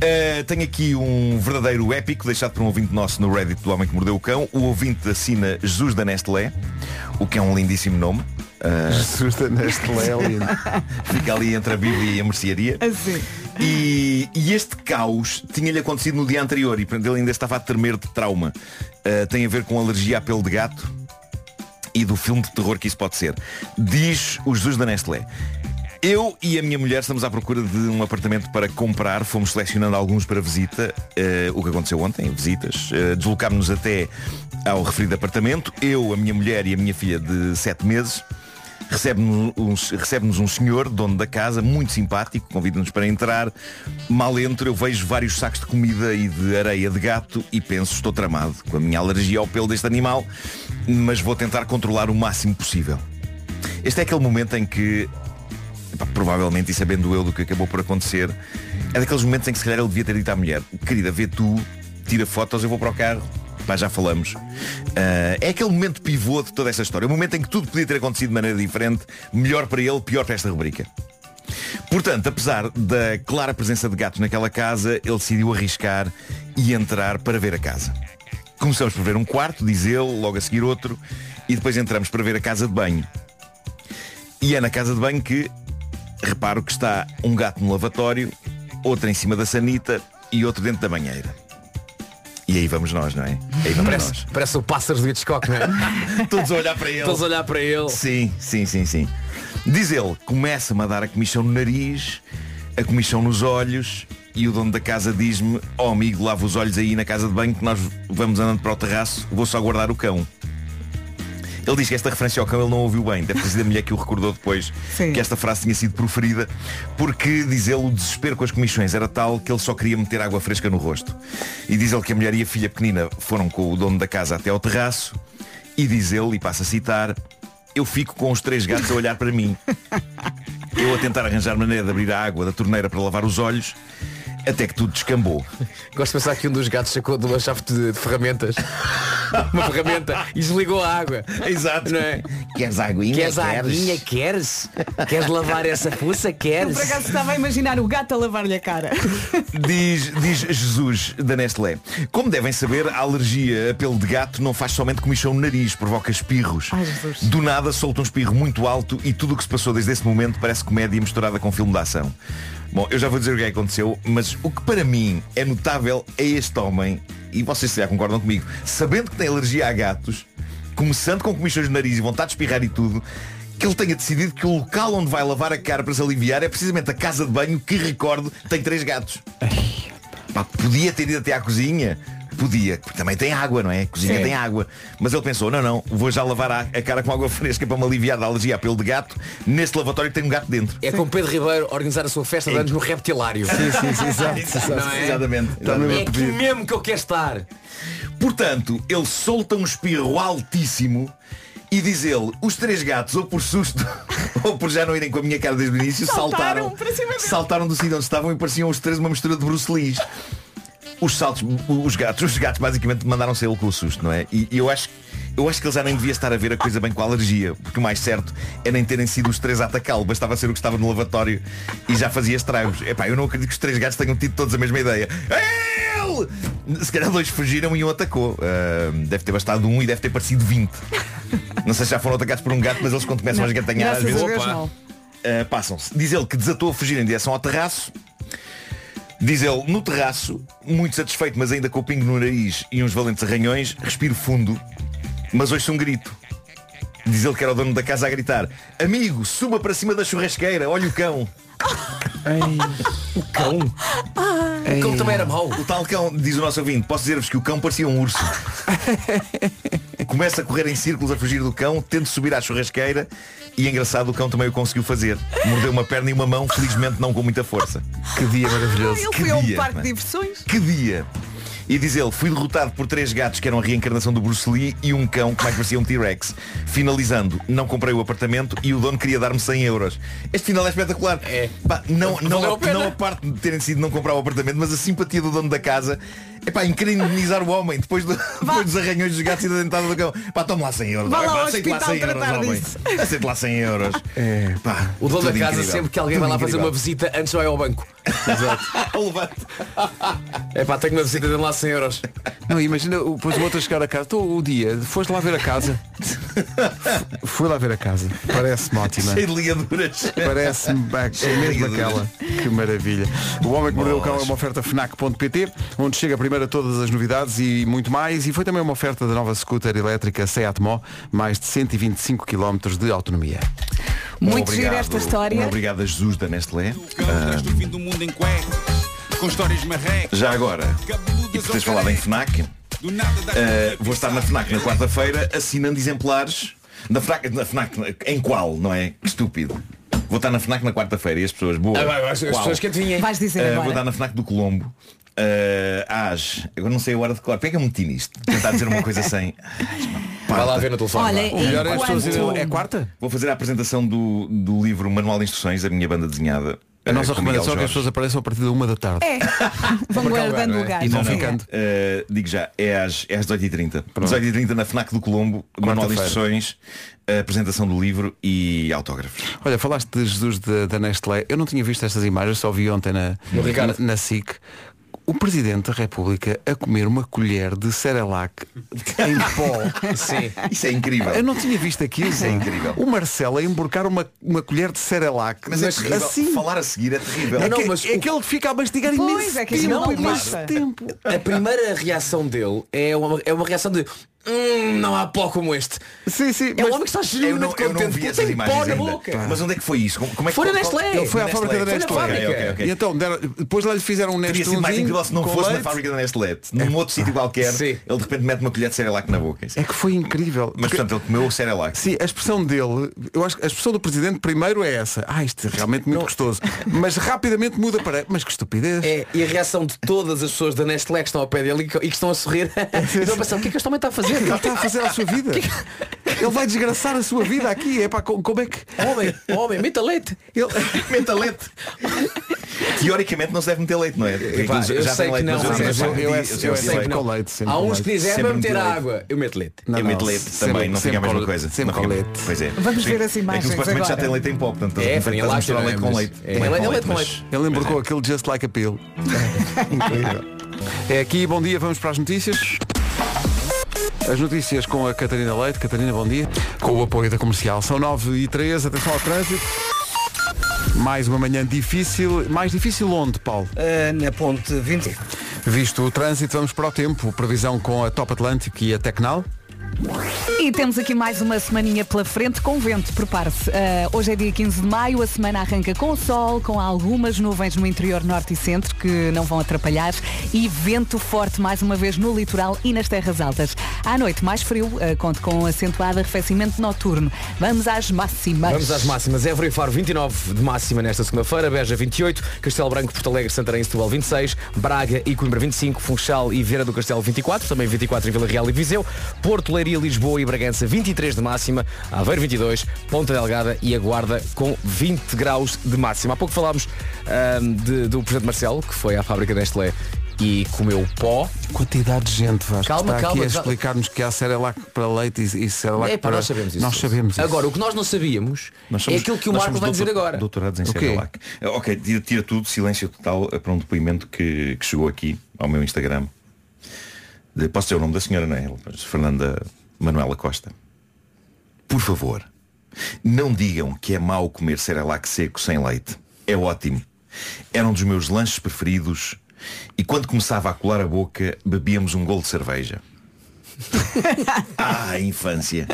eh, tenho aqui um verdadeiro épico deixado por um ouvinte nosso no Reddit do Homem que Mordeu o Cão. O ouvinte assina Jesus da Nestlé, o que é um lindíssimo nome. Eh, Jesus da Nestlé, é lindo. fica ali entre a Bíblia e a mercearia. Assim. E, e este caos tinha-lhe acontecido no dia anterior e ele ainda estava a tremer de trauma. Eh, tem a ver com alergia a pelo de gato e do filme de terror que isso pode ser. Diz o Jesus da Nestlé. Eu e a minha mulher estamos à procura de um apartamento para comprar. Fomos selecionando alguns para visita. eh, o que aconteceu ontem, visitas. Uh, Deslocámos-nos até ao referido apartamento. Eu, a minha mulher e a minha filha de sete meses. Recebe-nos um, recebe-nos um senhor, dono da casa, muito simpático, convida-nos para entrar. Mal entro, eu vejo vários sacos de comida e de areia de gato e penso, estou tramado com a minha alergia ao pelo deste animal, mas vou tentar controlar o máximo possível. Este é aquele momento em que, epá, provavelmente, e sabendo eu do que acabou por acontecer, é daqueles momentos em que se calhar ele devia ter dito à mulher, querida, vê tu, tira fotos, eu vou para o carro. Pá, já falamos. Ah, é aquele momento pivô de toda esta história. O momento em que tudo podia ter acontecido de maneira diferente. Melhor para ele, pior para esta rubrica. Portanto, apesar da clara presença de gatos naquela casa, ele decidiu arriscar e entrar para ver a casa. Começamos por ver um quarto, diz ele, logo a seguir outro, e depois entramos para ver a casa de banho. E é na casa de banho que reparo que está um gato no lavatório, outro em cima da sanita e outro dentro da banheira. E aí vamos nós, não é? Aí vamos Parece, nós. parece o pássaro do Hitchcock, não é? Todos a olhar para ele. Todos a olhar para ele. Sim, sim, sim, sim. Diz ele, começa-me a dar a comichão no nariz, a comichão nos olhos, e o dono da casa diz-me, ó amigo, lava os olhos aí na casa de banho que nós vamos andando para o terraço, vou só guardar o cão. Ele diz que esta referência ao cão ele não ouviu bem. Deve ter sido a mulher que o recordou depois Sim. que esta frase tinha sido proferida, porque, diz ele, o desespero com as comichões era tal que ele só queria meter água fresca no rosto. E diz ele que a mulher e a filha pequenina foram com o dono da casa até ao terraço, e diz ele, e passa a citar, eu fico com os três gatos a olhar para mim. Eu a tentar arranjar maneira de abrir a água da torneira para lavar os olhos, até que tudo descambou. Gosto de pensar que um dos gatos sacou de uma chave de, de ferramentas uma ferramenta e desligou a água. Exato. Não é? Queres aguinha? Queres a aguinha? Queres? Queres lavar essa fuça? Eu Queres? por acaso estava a imaginar o gato a lavar-lhe a cara. Diz, diz Jesus da Nestlé. Como devem saber, a alergia a pelo de gato não faz somente comichão no nariz, provoca espirros. Ai, Jesus. Do nada solta um espirro muito alto e tudo o que se passou desde esse momento parece comédia misturada com filme de ação. Bom, eu já vou dizer o que é que aconteceu, mas o que para mim é notável é este homem, e vocês se já concordam comigo, sabendo que tem alergia a gatos, começando com comichões no nariz e vontade de espirrar e tudo, que ele tenha decidido que o local onde vai lavar a cara para se aliviar é precisamente a casa de banho que, recordo, tem três gatos. Pá, podia ter ido até à cozinha. Podia, porque também tem água, não é? A cozinha Sim. tem água. Mas ele pensou, não, não, vou já lavar a, a cara com água fresca para me aliviar da alergia a pelo de gato neste lavatório que tem um gato dentro. É como Pedro Ribeiro organizar a sua festa de anos no reptilário. Sim, sim, sim, exato, é? Exatamente. Está mesmo É aqui mesmo que eu quero estar. Portanto, ele solta um espirro altíssimo e diz ele, os três gatos, ou por susto, ou por já não irem com a minha cara desde o início, Saltaram saltaram, saltaram do sítio onde estavam e pareciam os três uma mistura de Bruce Lee. Os saltos, os gatos, os gatos basicamente mandaram-se ele com o susto, não é? E, e eu acho eu acho que ele já nem devia estar a ver a coisa bem com a alergia, porque o mais certo é nem terem sido os três a atacá-lo, bastava ser o que estava no lavatório e já fazia estragos. Epá, eu não acredito que os três gatos tenham tido todos a mesma ideia. Ele! Se calhar dois fugiram e um atacou. Ah, deve ter bastado um e deve ter parecido 20. Não sei se já foram atacados por um gato, mas eles quando começam a esgatanhar às vezes não. Uh, passam-se. Diz ele que desatou a fugir em direção ao terraço. Diz ele, no terraço, muito satisfeito, mas ainda com o pingo no nariz e uns valentes arranhões, respiro fundo, mas ouço um grito. Diz ele que era o dono da casa a gritar Amigo, suba para cima da churrasqueira, olha o cão O cão. O cão também era mau. O tal cão, diz o nosso ouvinte Posso dizer-vos que o cão parecia um urso Começa a correr em círculos a fugir do cão Tenta subir à churrasqueira E engraçado, o cão também o conseguiu fazer Mordeu uma perna e uma mão, felizmente não com muita força Que dia maravilhoso. Ele que foi a um dia, parque de é? diversões. Que dia! E diz ele, fui derrotado por três gatos que eram a reencarnação do Bruce Lee e um cão que mais parecia um T-Rex. Finalizando, não comprei o apartamento e o dono queria dar-me 100 euros. Este final é espetacular. É. Pá, não, não, Valeu a, não a parte de terem sido não comprar o apartamento, mas a simpatia do dono da casa. É pá, em querer indenizar o homem depois, do- depois dos arranhões dos gatos e da dentada do cão. Pá, toma lá 100 euros. Vá lá lá hospital 100 euros, homem. Aceite lá 100 euros. É. Pá, O dono da casa incrível. sempre que alguém vai Tudo lá fazer incrível. uma visita antes vai ao banco. Levante. É pá, tenho uma visita de lá 100 euros. Não, imagina, depois o outro a chegar a casa. Estou o dia, foste lá ver a casa. Fui lá ver a casa. Parece-me ótima. Cheio de ligaduras. Parece-me é mesmo aquela. Que maravilha. O Homem que Mordeu o Cão é uma oferta FNAC.pt, onde chega primeiro a todas as novidades e muito mais. E foi também uma oferta da nova scooter elétrica Seat Mó, mais de 125 km de autonomia. Muito gira obrigado- esta história. Obrigado a Jesus da Nestlé. Cão Com histórias marrecas. Já agora, e por teres falado em FNAC, eh, vou estar na FNAC na quarta-feira assinando exemplares. Na FNAC, na FNAC, em qual, não é? Que estúpido. Vou estar na FNAC na quarta-feira e as pessoas, boa. Ah, vai, as qual? pessoas que adivinhem. Vais dizer Eh, vou estar na FNAC do Colombo. eh, às, eu não sei a hora de cor. Pega-me meti nisto. Tentar dizer uma coisa sem. Vai lá ver no telefone. Olha. O melhor é as pessoas Enquanto- dizerem, é quarta? Vou fazer a apresentação do, do livro Manual de Instruções, a minha banda desenhada. A nossa eh, com Miguel recomendação é que as pessoas apareçam a partir da uma da tarde. É. Vão guardando é? lugar. E vão ficando. Uh, digo já, é às, é às 18h30. 18h30 na FNAC do Colombo, manual de instruções, apresentação do livro e autógrafos. Olha, falaste de Jesus da, da Nestlé. Eu não tinha visto estas imagens, só vi ontem na, na, na SIC. O Presidente da República a comer uma colher de Cerelac em pó. Sim. Isso é incrível. Eu não tinha visto aquilo. Isso é incrível. O Marcelo a emborcar uma, uma colher de Cerelac. Mas é terrível. assim. Falar a seguir é terrível. É, Não, que, mas é o- que ele fica a mastigar Pois, imenso é que tempo, aquilo não imenso tempo. A primeira reação dele é uma, é uma reação de hum, não há pó como este. Sim, sim. É um homem que está Eu genuinamente não, eu não contente vi essas tem imagens pó na ainda. boca. Mas onde é que foi isso? Como, como é que Foi na qual- Nestlé. Ele foi à fábrica da Foi na Nestlé. fábrica. Ok, ok, ok. E então, deram- depois lá lhe fizeram um Teria sido mais incrível se não fosse na fábrica da Nestlé. Num outro sítio qualquer, Sim. ele de repente mete uma colher de Cerelac na boca. É que foi incrível. Mas Porque- portanto ele comeu o Cerelac. Sim, a expressão dele, eu acho que a expressão do Presidente primeiro é essa. Ah, isto é realmente muito gostoso. Mas rapidamente muda para. Mas que estupidez. É, e a reação de todas as pessoas da Nestlé que estão ao pé dele e que, e que estão a sorrir estão a pensar, o que é que este homem está a fazer? Ele está a fazer a sua vida. Ele vai desgraçar a sua vida aqui. É para como é que. Homem, homem, meta leite. Ele... Mentalete. Teoricamente não se deve meter leite, não é? Epá, eu já sei tem que leite, não, mas mas eu eu- sempre eu- meti- eu- sempre eu meti sei leite. com leite, Há uns leite. que dizem, é para meter leite. água. Eu meto leite. Não, eu meto leite sempre- também, não fica a mesma coisa. sempre Não com leite. Pois é. Vamos ver as imagens supostamente já tem leite em pó, portanto É, estás farinha a láctea, misturar não é? leite com Mas- leite. é, Leite é com leite com mas- leite. Ele embarcou aquele Just Like a Pill. Incrível. É aqui, bom dia, vamos para as notícias. As notícias com a Catarina Leite. Catarina, bom dia. Com o apoio da comercial. São 9 e 13, atenção ao trânsito. Mais uma manhã difícil. Mais difícil onde, Paulo? Ah, na ponte 20. Visto o trânsito, vamos para o tempo. Previsão com a Top Atlântico e a Tecnal. E temos aqui mais uma semaninha pela frente com vento, prepare-se. Ah, hoje é dia 15 de maio, a semana arranca com sol, com algumas nuvens no interior norte e centro que não vão atrapalhar e vento forte mais uma vez no litoral e nas terras altas. À noite mais frio, ah, conto com acentuado arrefecimento noturno. Vamos às máximas. Vamos às máximas. Évora e Faro 29 de máxima nesta segunda-feira, Beja 28, Castelo Branco, Porto Alegre, Santarém e Setúbal 26, Braga e Coimbra 25, Funchal e Vieira do Castelo 24, também 24 em Vila Real e Viseu, Porto, Leiria, Lisboa e Bragança 23 de máxima, Aveiro 22, Ponta Delgada e a Guarda com 20 graus de máxima. Há pouco falámos ahm, de- do Presidente Marcelo, que foi à fábrica Nestlé e comeu pó. Quantidade de gente, Vasco, Calma, está aqui calma, a calma. explicar-nos que há Cerelac para leite e, e Cerelac É, pá, para... nós sabemos isso. Nós sabemos isso. Agora, o que nós não sabíamos Nós é somos- aquilo que o Marco vai dizer doutor- agora. Doutorados em O quê? Cerelac. Ok, tira, tira tudo, silêncio total para um depoimento que, que chegou aqui ao meu Instagram. De, posso dizer o nome da senhora, não é? Fernanda Manuela Costa. Por favor, não digam que é mau comer Cerelac seco sem leite. É ótimo. Era um dos meus lanches preferidos e quando começava a colar a boca, bebíamos um golo de cerveja. ah, infância.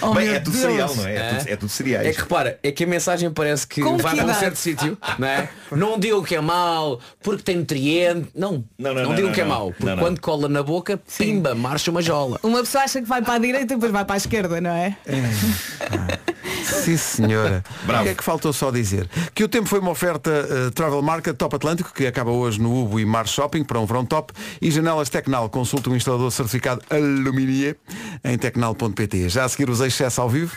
Oh, Bem, é tudo Deus. cereal, não é? É, tudo, é tudo cereais. É que repara, é que a mensagem parece que Com vai que para um certo sítio, não é? Não digam que é mau, porque tem nutriente. Não, Não, não, não, digam não, que é mau, porque Não, não. quando cola na boca, pimba, marcha uma jola. Uma pessoa acha que vai para a direita e depois vai para a esquerda, não é? Sim, senhora. Bravo. O que é que faltou só dizer? Que o tempo foi uma oferta eh, Travel Market Top Atlântico, que acaba hoje no Ubo e Mar Shopping, para um verão top, e janelas Tecnal. Consulta um instalador certificado Aluminier em tecnal.pt. Já a seguir os excesso ao vivo.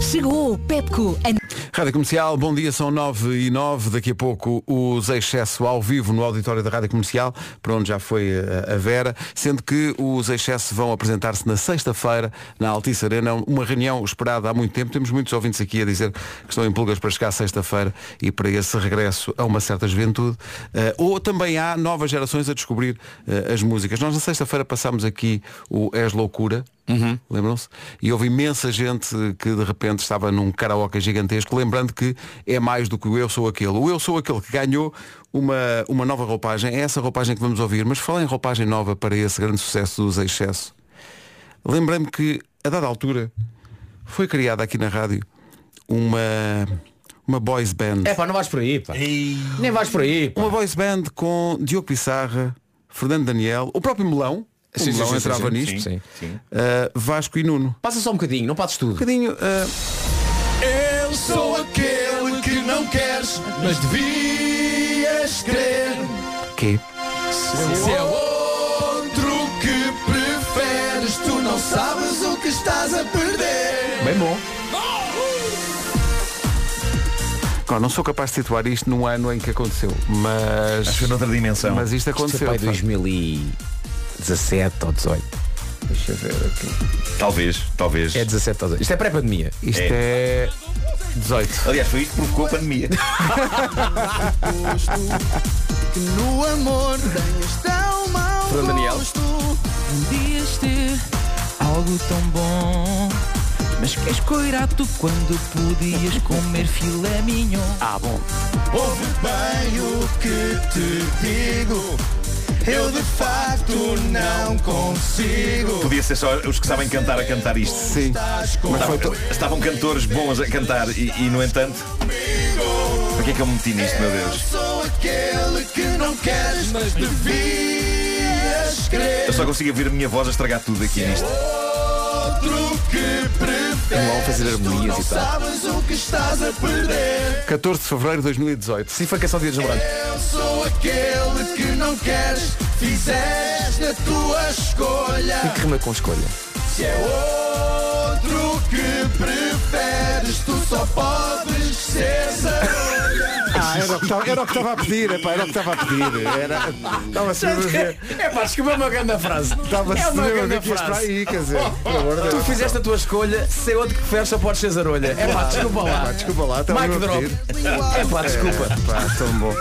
Chegou o Pepco. A Rádio Comercial, bom dia, são 9 e 9. Daqui a pouco os excesso ao vivo no auditório da Rádio Comercial, para onde já foi a, a Vera, sendo que os excesso vão apresentar-se na sexta-feira na Altice Arena, uma reunião esperada há muito tempo. Temos muitos ouvintes aqui a dizer que estão em pulgas para chegar sexta-feira e para esse regresso a uma certa juventude. Eh, ou também há novas gerações a descobrir eh, as músicas. Nós na sexta-feira passámos aqui o És Loucura, lembram-se? E houve imensa gente que de repente estava num karaoke gigantesco, lembrando que é mais do que o Eu Sou Aquele. O Eu Sou Aquele que ganhou uma, uma nova roupagem, é essa roupagem que vamos ouvir, mas fala em roupagem nova para esse grande sucesso dos excesso. Lembrei-me que, a dada altura, foi criada aqui na rádio uma, uma boys band. É pá, não vais por aí, pá. Nem vais por aí, pá. Uma boys band com Diogo Pissarra, Fernando Daniel, o próprio Melão, Sim, o sim, entrava sim, nisto. Sim, sim. Uh, Vasco e Nuno. Passa só um bocadinho, não passes tudo. Um bocadinho. Uh... Eu sou aquele que não queres, mas devias querer. Que? Se é outro que preferes, tu não sabes o que estás a perder. Bem bom. Não sou capaz de situar isto num ano em que aconteceu, mas. Acho que é noutra dimensão. Mas isto aconteceu. Isto foi 2000 e... 17 ou 18. Deixa eu ver aqui. Talvez, talvez. É 17 ou 18. Isto é pré-pandemia. Isto é. é 18. Aliás, foi isto que provocou a pandemia. que no amor tenhas tão mal. Fernando Daniel. Podias ter algo tão bom. Mas queres coirato quando podias comer filé mignon. Ah, bom. Ouve bem o que te digo. Eu de facto não consigo. Podia ser só os que sabem cantar a cantar isto. Sim. Estavam, estavam cantores bons a cantar e, e, no entanto. Para que é que eu me meti nisto, meu Eu Deus? sou aquele que não queres, mas devias. Eu só consigo ouvir a minha voz a estragar tudo aqui nisto. Outro que preferes. Vão fazer harmonias e tal. sabes o que estás a perder. 14 de fevereiro de 2018. Sim, foi canção de Dia dos Namorados. Eu sou aquele que não queres. Fizeste a tua escolha. E que rima com escolha. Se é outro que preferes, tu só podes ser Ah, era o que estava- era o que estava a pedir, epá, era o que estava a pedir. Era, estava-se mesmo a ver. É pá, desculpa, é uma grande frase. Estava-se é uma mesmo a ver grande que ias para frase. aí, quer dizer, pelo amor de Tu Deus. fizeste a tua escolha, se é outro que preferes só podes ser zarolha. É pá, desculpa lá. Pá, desculpa lá, estava mesmo a Drop. pedir. É pá, desculpa. É, pá, tão bom.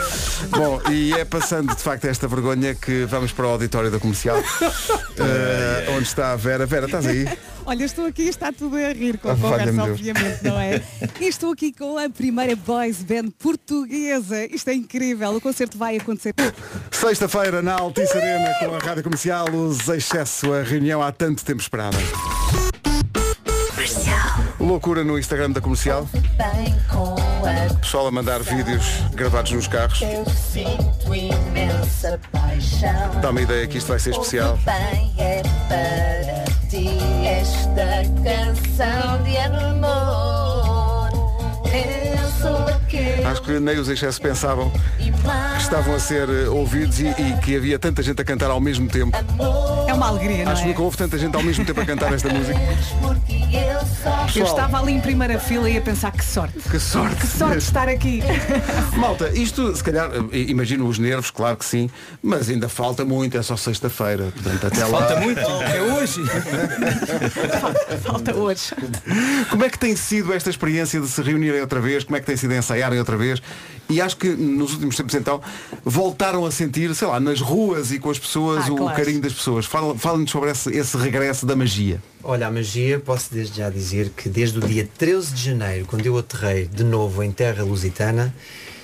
Bom, e é passando de facto esta vergonha que vamos para o auditório da comercial, eh, onde está a Vera. Vera, estás aí? Olha, estou aqui e está tudo a rir com Ah, a conversa, valha-me Deus. obviamente, não é? E estou aqui com a primeira boys band portuguesa. Isto é incrível. O concerto vai acontecer. Sexta-feira na Altice Arena com a Rádio Comercial, os excesso, a reunião há tanto tempo esperada. Loucura no Instagram da comercial. Pessoal a mandar vídeos gravados nos carros. eu sinto imensa paixão. Dá uma ideia que isto vai ser especial. É esta canção de amor. Que nem os excesso pensavam que estavam a ser eh, ouvidos e, e que havia tanta gente a cantar ao mesmo tempo. É uma alegria, não Acho que é? nunca houve tanta gente ao mesmo tempo a cantar esta música. Eu estava ali em primeira fila e a pensar que sorte. Que sorte! Que sorte de estar aqui. Malta, isto se calhar, eh, imagino os nervos, claro que sim, mas ainda falta muito, é só sexta-feira. Portanto, até lá. Falta muito. É hoje. Falta hoje. Como é que tem sido esta experiência de se reunirem outra vez? Como é que tem sido ensaiarem outra vez? E acho que nos últimos tempos então voltaram a sentir, sei lá, nas ruas e com as pessoas Ah, o claro. carinho das pessoas. Fala- Fala-nos sobre esse, esse regresso da magia. Olha, a magia, posso desde já dizer que desde o dia 13 de janeiro, quando eu aterrei de novo em terra lusitana,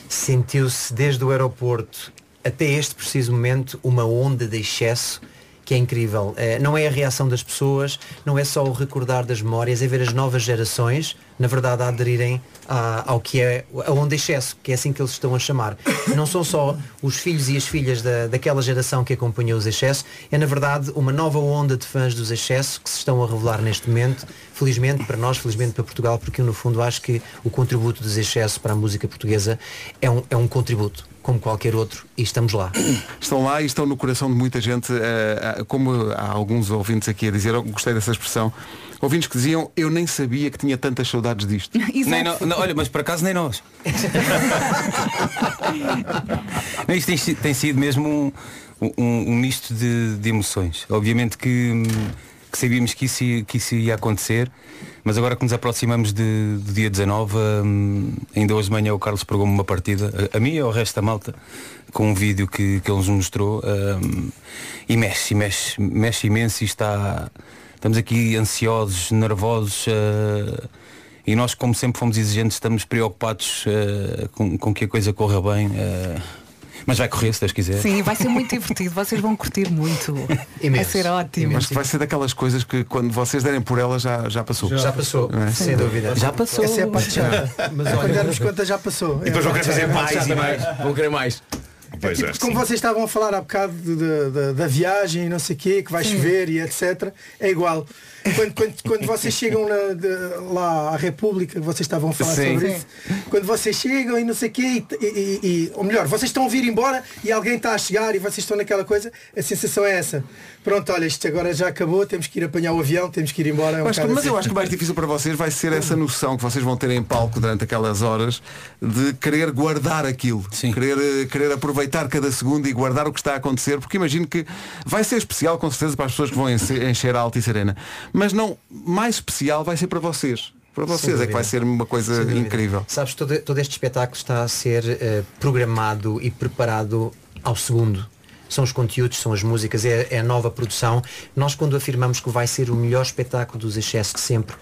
sentiu-se desde o aeroporto até este preciso momento uma onda de excesso que é incrível. Eh, não é a reação das pessoas, não é só o recordar das memórias, é ver as novas gerações, na verdade, a aderirem a- ao que é a onda excesso, que é assim que eles estão a chamar. Não são só os filhos e as filhas da, daquela geração que acompanhou os excessos, é na verdade uma nova onda de fãs dos excessos que se estão a revelar neste momento, felizmente para nós, felizmente para Portugal, porque eu no fundo acho que o contributo dos excessos para a música portuguesa é um, é um contributo, como qualquer outro, e estamos lá. Estão lá e estão no coração de muita gente, eh, eh, como há alguns ouvintes aqui a dizer, eu gostei dessa expressão, ouvintes que diziam, eu nem sabia que tinha tantas saudades disto. Nem não, olha, mas por acaso nem nós. Não, isto tem, tem sido mesmo um, um- um misto de, de emoções. Obviamente que, hum, que sabíamos que isso, ia- que isso ia acontecer, mas agora que nos aproximamos de- do dia 19, hum, ainda hoje de manhã o Carlos pregou-me uma partida, a, a mim e ao resto da malta, com um vídeo que, que ele nos mostrou hum, e mexe, mexe, mexe imenso e está. Estamos aqui ansiosos, nervosos. uh, e nós, como sempre fomos exigentes, estamos preocupados uh, com, com que a coisa corra bem. uh, mas vai correr, se Deus quiser. Sim, vai ser muito divertido. Vocês vão curtir muito. Vai ser ótimo. Mas vai ser daquelas coisas que quando vocês derem por ela já, já passou. Já passou, Não é? sem dúvida. Já passou. Essa é a parte chata. Mas Quando olha- dermos conta já passou. E depois vão querer fazer É parte mais e mais. Vão querer mais. Pois é. Como vocês estavam a falar há bocado de- de- de- da viagem e não sei o quê, que vai chover e etc. É igual. Quando, quando, quando vocês chegam na- de- lá à República, vocês estavam a falar Sim. sobre Sim. isso. Quando vocês chegam e não sei o quê, e, e- e- ou melhor, vocês estão a vir embora e alguém está a chegar e vocês estão naquela coisa, a sensação é essa. Pronto, olha, isto agora já acabou, temos que ir apanhar o avião, temos que ir embora. É um Eu mas eu assim. acho que o mais difícil para vocês vai ser essa noção que vocês vão ter em palco durante aquelas horas de querer guardar aquilo, querer, querer aproveitar cada segundo e guardar o que está a acontecer, porque imagino que vai ser especial com certeza para as pessoas que vão enche- encher a Altice Arena, mas não, mais especial vai ser para vocês. Para vocês é que vai ser uma coisa incrível. Sabes, todo, todo este espetáculo está a ser eh, programado e preparado ao segundo. São os conteúdos, são as músicas, é, é a nova produção. Nós quando afirmamos que vai ser o melhor espetáculo dos excessos de sempre,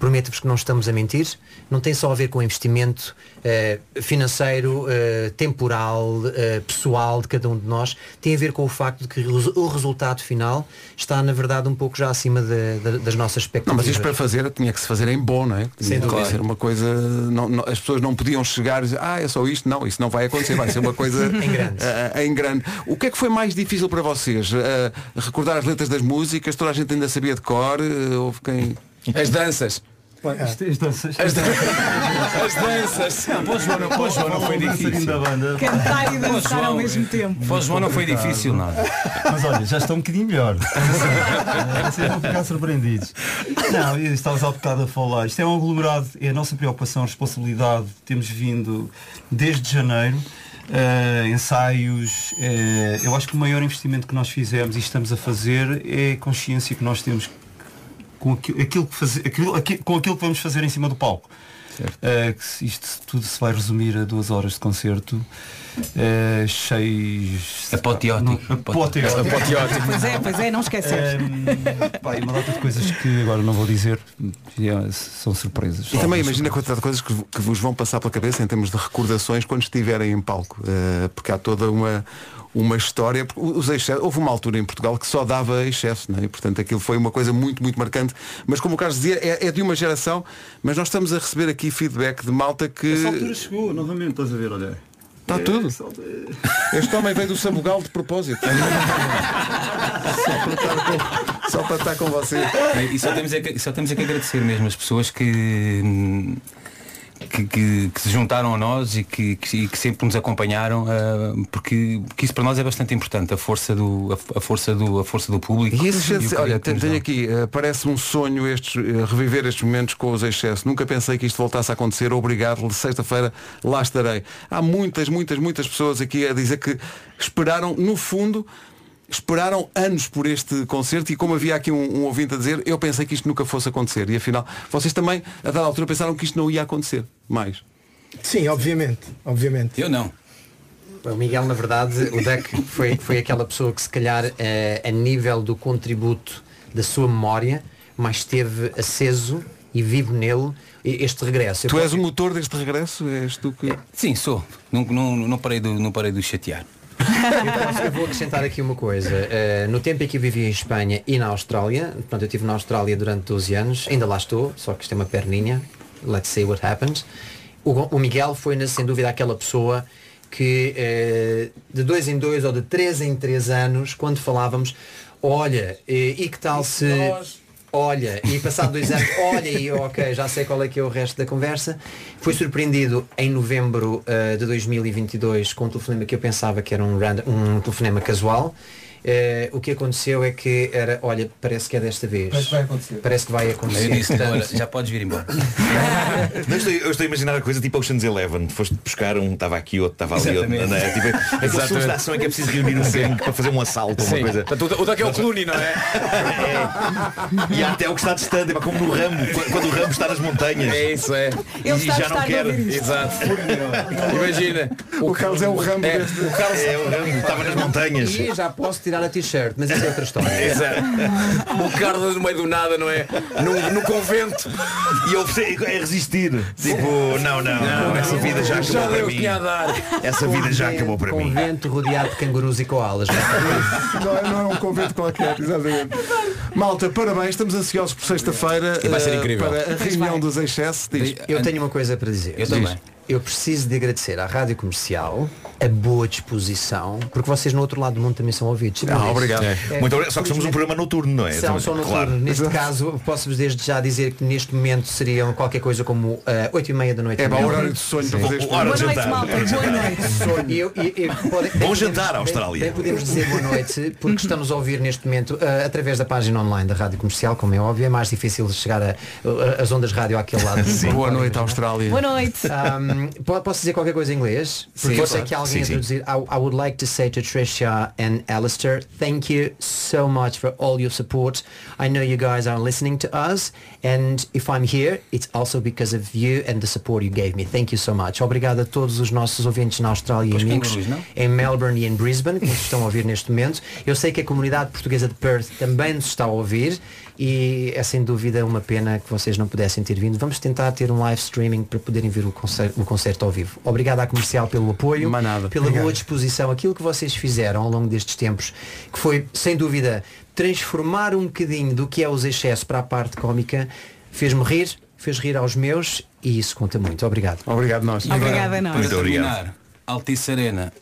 prometo-vos que não estamos a mentir. Não tem só a ver com investimento eh, financeiro, eh, temporal, eh, pessoal de cada um de nós. Tem a ver com o facto de que o resu- o resultado final está, na verdade, um pouco já acima de- de- das nossas Não, expectativas. mas isto para fazer tinha que se fazer em bom, não é? Sem Tinha que dúvida. ser uma coisa. não- não- as pessoas não podiam chegar e dizer, ah, é só isto. Não, isso não vai acontecer, vai ser uma coisa Em grande. em grande. O que é que foi mais difícil para vocês? Recordar as letras das músicas, toda a gente ainda sabia de cor, houve quem. As danças. As danças. As dan- As danças. Para o João não foi difícil. Cantar e dançar ao mesmo tempo. Para o João não foi difícil nada. Mas olha, já estão um bocadinho melhor. Vocês vão ficar surpreendidos. Não, estavas há bocado a falar. Isto é um aglomerado, é a nossa preocupação, responsabilidade. Temos vindo desde janeiro. eh, ensaios, eh, eu acho que o maior investimento que nós fizemos e estamos a fazer é a consciência que nós temos com aquilo, aquilo que faze- aquilo- aqui- com aquilo que vamos fazer em cima do palco. Eh, se- isto tudo se vai resumir a duas horas de concerto eh, cheios Apoteótico. Não, apoteótico. Apoteótico. Pois é, pois é, não esqueces. Ehm, pá, e uma data de coisas que agora não vou dizer já são surpresas. E também imagina a quantidade de coisas que, que vos vão passar pela cabeça em termos de recordações quando estiverem em palco. Eh, porque há toda uma, uma história. porque Os excessos, houve uma altura em Portugal que só dava excesso, não é? E, portanto aquilo foi uma coisa muito, muito marcante. Mas como o Carlos dizia, é, é de uma geração, mas nós estamos a receber aqui feedback de malta que. Essa altura chegou, novamente, estás a ver, olha. Está tudo. Este homem veio do Sabugal de propósito. só, para estar com, só para estar com você. E só temos, é que, só temos é que agradecer mesmo as pessoas que, hum, que, que- que se juntaram a nós e que, que- que sempre nos acompanharam, ah, porque, porque isso para nós é bastante importante, a força do, a, a força do, a força do público. E esses e olha, tenho, aqui, eh, parece um sonho estes, eh, reviver estes momentos com os excessos. Nunca pensei que isto voltasse a acontecer. Obrigado, sexta-feira lá estarei. Há muitas, muitas, muitas pessoas aqui a dizer que esperaram, no fundo, esperaram anos por este concerto e como havia aqui um, um ouvinte a dizer, eu pensei que isto nunca fosse acontecer. E afinal, vocês também, a dada altura, pensaram que isto não ia acontecer mais. Sim, obviamente, obviamente. Eu não. O Miguel, na verdade, o Duck foi, foi aquela pessoa que se calhar eh, a nível do contributo da sua memória, mais esteve aceso e vivo nele e- este regresso. Eu Tu és posso- o motor deste regresso? És tu que... Sim, sou. Não, não, não, parei, do, não parei de o chatear. Então, eu vou acrescentar aqui uma coisa. Eh, no tempo em que eu vivi em Espanha e na Austrália, portanto eu estive na Austrália durante 12 anos, ainda lá estou, só que isto é uma perninha. Let's see what happens. O, o Miguel foi, sem dúvida, aquela pessoa que eh, de dois em dois ou de três em três anos, quando falávamos, olha, eh, e que tal se. Olha, e passado dois anos, olha e eu, ok, já sei qual é que é o resto da conversa. Fui surpreendido em novembro eh, de 2022 com um telefonema que eu pensava que era um, random, um telefonema casual. Eh, o que aconteceu é que era, olha, parece que é desta vez. Parece que vai acontecer. Parece que vai acontecer. Eu disse, Portanto, "Olha, já podes vir embora. Não, eu, estou, eu estou a imaginar a coisa tipo Ocean's Eleven. Foste buscar um, estava aqui, outro estava ali, outro. Não é? Tipo, aqueles filmes de Exatamente. ação em que é preciso reunir um gangue para fazer um assalto ou uma Sim. coisa. O- o Duck é o Clooney, não é? E há até o que está distante, é como no Rambo, quando- quando o Rambo está nas montanhas. É isso, é. E já não quer. Exato. Imagina. O Carlos é o Rambo É, deste- o Carlos É o Rambo, estava nas montanhas. E já posso tirar a t-shirt, mas isso é outra história. Exato. O Carlos no meio do nada, não é? No, no convento. E eu sei, é resistir. Tipo, não, não, não, essa vida já acabou para mim. que tinha a dar. Essa vida já acabou para mim. Convento rodeado de cangurus e koalas. não, é- não é um convento qualquer, exatamente. Malta, parabéns, estamos ansiosos por sexta-feira E vai ser eh, incrível. para a reunião dos excessos. Eu tenho uma coisa para dizer. Eu também. Eu preciso de agradecer à Rádio Comercial a boa disposição, porque vocês no outro lado do mundo também são ouvidos. Ah, obrigado. É, Muito obrigado. Só que somos um programa noturno, não é? São, são noturnos. Neste caso, posso-vos desde já dizer que neste momento seriam qualquer coisa como ah, 8 e meia da noite. É pá, o horário de sonho para fazer Boa noite, malta. Boa noite. Sonho. Eu- e- e pode- Bom jantar, Austrália. Bem podemos dizer boa noite, porque estamos a ouvir neste momento ah, através da página online da Rádio Comercial, como é óbvio, é mais difícil de chegar a, as ondas rádio àquele lado. Boa noite, Austrália. Boa noite. Um, Um, po- posso dizer qualquer coisa em inglês? Porque Sim, eu sei que alguém Sim, a traduzir. I, I would like to say to Trisha and Alistair, thank you so much for all your support. I know you guys are listening to us and if I'm here, it's also because of you and the support you gave me. Thank you so much. Obrigado a todos os nossos ouvintes na Austrália Pois e amigos cangurus, não? em Melbourne e em Brisbane, que nos estão a ouvir neste momento. Eu sei que a comunidade portuguesa de Perth também nos está a ouvir e é sem dúvida uma pena que vocês não pudessem ter vindo. Vamos tentar ter um live streaming para poderem ver o concerto, o concerto ao vivo. Obrigado à comercial pelo apoio, Mais nada. pela boa disposição, aquilo que vocês fizeram ao longo destes tempos, que foi sem dúvida transformar um bocadinho do que é os excessos para a parte cómica, fez-me rir, fez rir aos meus e isso conta muito. Obrigado. Obrigado nós. Obrigada a nós. Muito obrigado. terminar, Altice Arena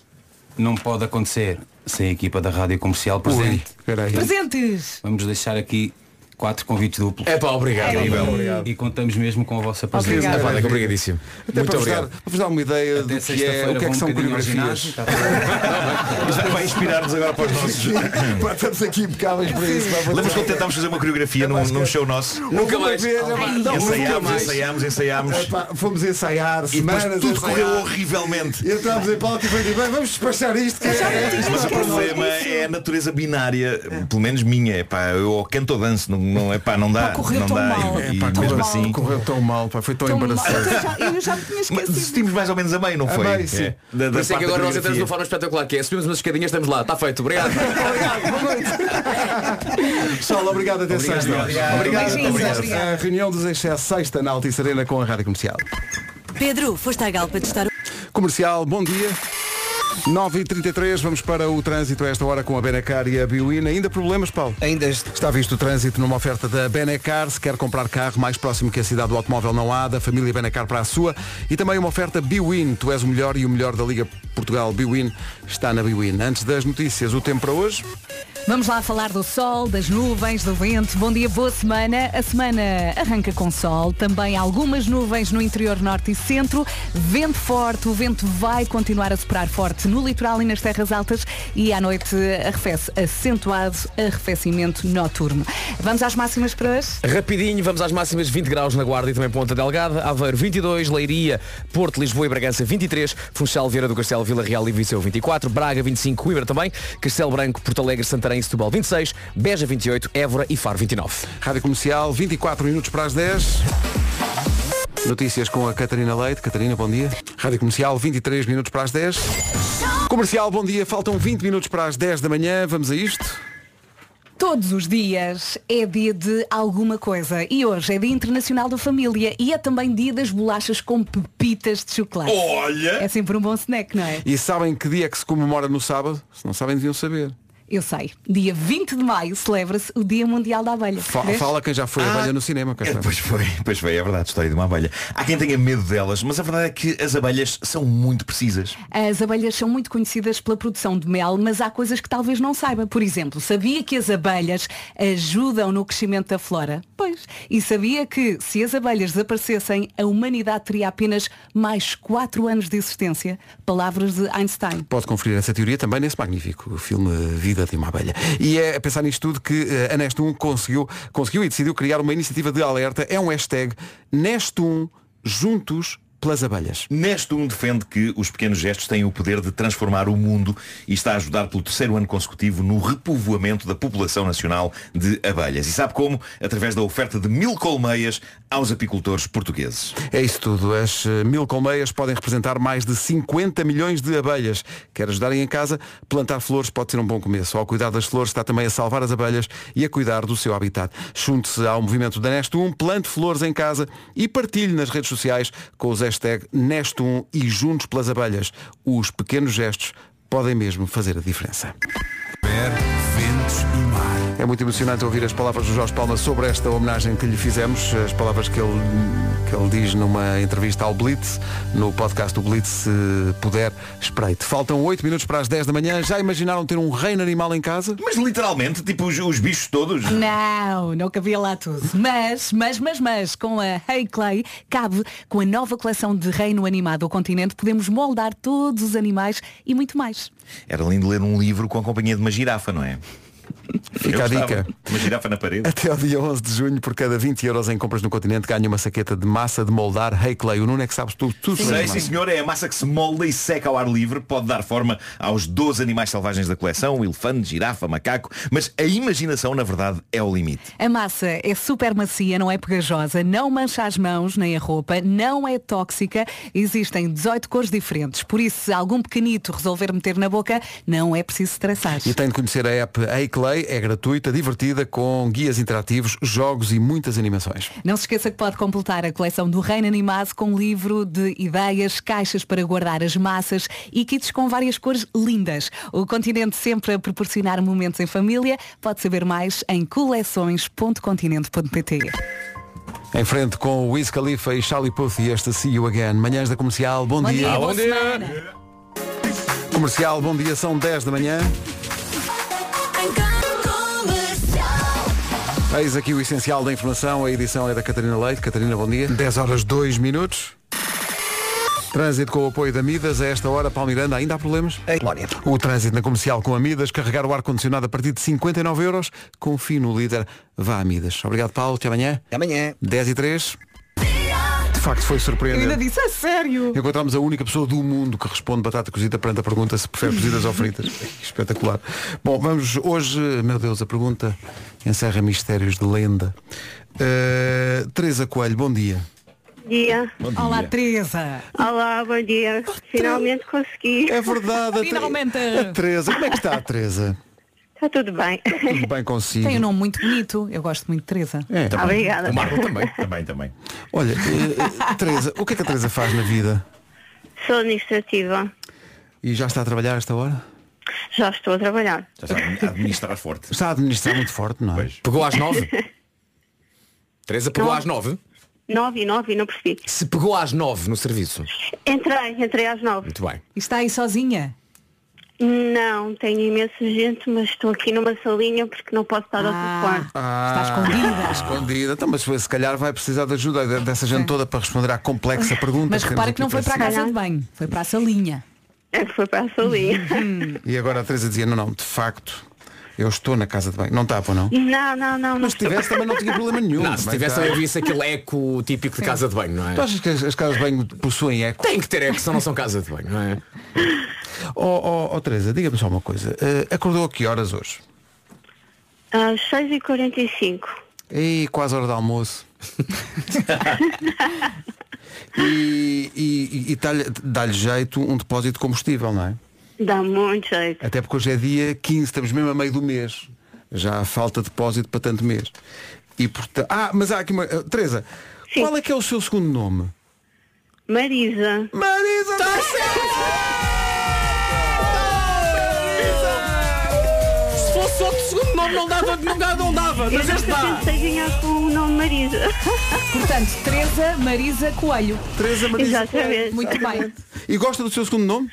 não pode acontecer sem a equipa da Rádio Comercial presente. Ui. Presentes. Vamos deixar aqui quatro convites duplos. É pá, obrigado. Incrível. Obrigado. E contamos mesmo com a vossa presença. Obrigado. É pá, Nico, obrigadíssimo. Até Muito para vos dar, obrigado. para vos dar uma ideia do que é, o que é que um são ao coreografias. tá Isto vai inspirar-nos agora para os nossos. Pá, Estamos aqui impecáveis para isso. Lembras quando tentámos fazer uma coreografia num, num show nosso? Nunca mais. é não, nunca ensaiámos, mais. ensaiámos, ensaiámos. É pá, fomos ensaiar E semanas tudo correu horrivelmente. E entramos em palco e foi tipo, bem, vamos despachar isto. Que é, Mas o problema é a natureza binária, pelo menos minha. É pá, eu canto ou danço, não, não, é pá, não dá. Pá, correu não tão dá. mal. E, É, pá, mesmo correu assim. mal. Correu tão mal, pá, foi tão, Tão mal. Eu já, eu já me tinha Mas esquecido. desistimos mais ou menos a meio, não foi? A meio, sim. É, da, da Por isso é que parte da agora nós entramos de uma forma espetacular, que é subimos umas escadinhas, estamos lá, está feito, obrigado. Pessoal, obrigado até Obrigado, sexta. obrigado. Obrigado. Beijinhos, Obrigado. obrigado. A reunião dos excessos sexta na Altice Arena com a Rádio Comercial. Pedro, foste à Galpa testar o... Comercial, bom dia. 9h33, vamos para o trânsito a esta hora com a Benacar e a Biwin. Ainda problemas, Paulo? Ainda Está visto o trânsito numa oferta da Benacar. Se quer comprar carro mais próximo que a cidade do automóvel não há, da família Benacar para a sua. E também uma oferta Biwin. Tu és o melhor e o melhor da Liga Portugal Biwin está na Biwin. Antes das notícias, o tempo para hoje. Vamos lá falar do sol, das nuvens, do vento. Bom dia, boa semana. A semana arranca com sol, também algumas nuvens no interior norte e centro, vento forte, o vento vai continuar a soprar forte no litoral e nas terras altas. E à noite arrefece acentuado arrefecimento noturno. Vamos às máximas para hoje? Rapidinho, vamos às máximas. 20 graus na Guarda e também Ponta Delgada, Aveiro 22, Leiria, Porto, Lisboa e Bragança 23, Funchal, Vieira do Castelo, Vila Real e Viseu 24, Braga 25, Coimbra também, Castelo Branco, Porto Alegre, Santarém e Setúbal 26, Beja 28, Évora e Faro 29. Rádio Comercial, 24 minutos para as 10. Notícias com a Catarina Leite. Catarina, bom dia. Rádio Comercial, 23 minutos para as 10. Comercial, bom dia. Faltam 20 minutos para as 10 da manhã. Vamos a isto. Todos os dias é dia de alguma coisa e hoje é Dia Internacional da Família e é também dia das bolachas com pepitas de chocolate. Olha! É sempre um bom snack, não é? E sabem que dia é que se comemora no sábado? Se não sabem, deviam saber. Eu sei. Dia 20 de maio celebra-se o Dia Mundial da Abelha. Fa- Vês? fala quem já foi Ah. abelha no cinema. É, está. pois foi, pois foi, é verdade, história de uma abelha. Há quem tenha medo delas, mas a verdade é que as abelhas são muito precisas. As abelhas são muito conhecidas pela produção de mel, mas há coisas que talvez não saiba. Por exemplo, sabia que as abelhas ajudam no crescimento da flora? Pois. E sabia que se as abelhas desaparecessem, a humanidade teria apenas mais 4 anos de existência? Palavras de Einstein. Pode conferir essa teoria também nesse magnífico filme Vida de uma Abelha. E é a pensar nisto tudo que eh, a Nest1 conseguiu, conseguiu e decidiu criar uma iniciativa de alerta. É um hashtag Nest1 Juntos pelas Abelhas. Neste um defende que os pequenos gestos têm o poder de transformar o mundo e está a ajudar pelo terceiro ano consecutivo no repovoamento da população nacional de abelhas. E sabe como? Através da oferta de mil colmeias aos apicultores portugueses. É isso tudo. As eh, mil colmeias podem representar mais de 50 milhões de abelhas. Quer ajudarem em casa? Plantar flores pode ser um bom começo. Ao cuidar das flores está também a salvar as abelhas e a cuidar do seu habitat. Junte-se ao movimento da Nest1, plante flores em casa e partilhe nas redes sociais com os hashtag Nest1 e Juntos pelas Abelhas. Os pequenos gestos podem mesmo fazer a diferença. ventos e mar. É muito emocionante ouvir as palavras do Jorge Palma sobre esta homenagem que lhe fizemos, as palavras que ele, que ele diz numa entrevista ao Blitz, no podcast do Blitz, se puder, espreite. Faltam 8 minutos para as 10 da manhã. Já imaginaram ter um reino animal em casa? Mas literalmente, tipo os, os bichos todos. Não, não cabia lá tudo. Mas, mas, mas, mas, com a Hey Clay, cabe, com a nova coleção de reino animado ao continente, podemos moldar todos os animais e muito mais. Era lindo ler um livro com a companhia de uma girafa, não é? Fica a dica. Uma girafa na parede. Até ao dia 11 de junho, por cada 20 euros em compras no continente, ganha uma saqueta de massa de moldar Hey Clay. O Nuno é que sabes tudo, tudo sobre Sei, sim senhor, é a massa que se molda e seca ao ar livre, pode dar forma aos 12 animais selvagens da coleção, o elefante, girafa, macaco, mas a imaginação, na verdade, é o limite. A massa é super macia, não é pegajosa, não mancha as mãos nem a roupa, não é tóxica. Existem 18 cores diferentes. Por isso, se algum pequenito resolver meter na boca, não é preciso estressar. E tem de conhecer a app Hey Clay, é gratuita, divertida, com guias interativos, jogos e muitas animações. Não se esqueça que pode completar a coleção do Reino Animado com um livro de ideias, caixas para guardar as massas e kits com várias cores lindas. O continente sempre a proporcionar momentos em família. Pode saber mais em coleções.continente.pt. Em frente com o Wiz Khalifa e Charlie Puth e este See You Again. Manhãs da Comercial, bom, Bom dia. dia, boa semana. Comercial, bom dia, são 10 da manhã. Eis aqui o essencial da informação. A edição é da Catarina Leite. Catarina, bom dia. 10 horas 2 minutos. Trânsito com o apoio da Midas. A esta hora, Palmiranda, ainda há problemas? O trânsito na comercial com a Midas. Carregar o ar-condicionado a partir de 59 euros. Confie no líder. Vá a Midas. Obrigado, Paulo. Até amanhã. Até amanhã. 10 e 3. De facto, foi Eu ainda surpreendente. disse a sério. Encontramos a única pessoa do mundo que responde batata cozida perante a pergunta se prefere cozidas ou fritas. Espetacular. Bom, vamos hoje, meu Deus, a pergunta encerra mistérios de lenda. Uh, Teresa Coelho, bom dia. dia. Olá, Teresa. Olá, bom dia. Finalmente consegui. É verdade. Finalmente. A Teresa, como é que está a Teresa? Está tudo bem. Tudo bem consigo? Tem um nome muito bonito. Eu gosto muito de Teresa. É. Também. Obrigada. O Marco também. também, também. Olha, eh, Teresa, o que é que a Teresa faz na vida? Sou administrativa. E já está a trabalhar a esta hora? Já estou a trabalhar. Já está a administrar forte. Está a administrar muito forte, não é? Pegou às nove? Teresa pegou Não. às nove? Nove e nove, não percebi. Se pegou às nove no serviço. Entrei, entrei às nove. Muito bem. E está aí sozinha? Não, tenho imensa gente, mas estou aqui numa salinha porque não posso estar ao telefone. está escondida. Escondida. Então, mas se calhar vai precisar de ajuda de- dessa gente toda para responder à complexa pergunta. Mas que repara que não foi para a casa de banho. Foi para a salinha. É que foi para a salinha. E agora a Teresa dizia, não, não, de facto, eu estou na casa de banho. Não está, pô, não? Não, não, não. Mas se tivesse também não tinha problema nenhum. Não, se tivesse também visse aquele eco típico de casa de banho, não é? Tu achas que as, as casas de banho possuem eco? Tem que ter eco, senão não são casa de banho, não é? Oh, oh, oh, Teresa, diga-me só uma coisa. Eh, acordou a que horas hoje? Às 6h45. Ei, quase hora de almoço. e e, e dá-lhe dá-lhe jeito um depósito de combustível, não é? Dá muito jeito. Até porque hoje é dia 15, estamos mesmo a meio do mês. Já falta depósito para tanto mês. E portanto. Ah, mas há aqui uma. eh, Teresa, qual é que é o seu segundo nome? Marisa. Marisa! Se nome não dava, não dava, não dava. Mas este dá. pensei ganhar com o nome Marisa. Portanto, Teresa Marisa Coelho. Teresa Marisa Exatamente. Muito bem. E gosta do seu segundo nome?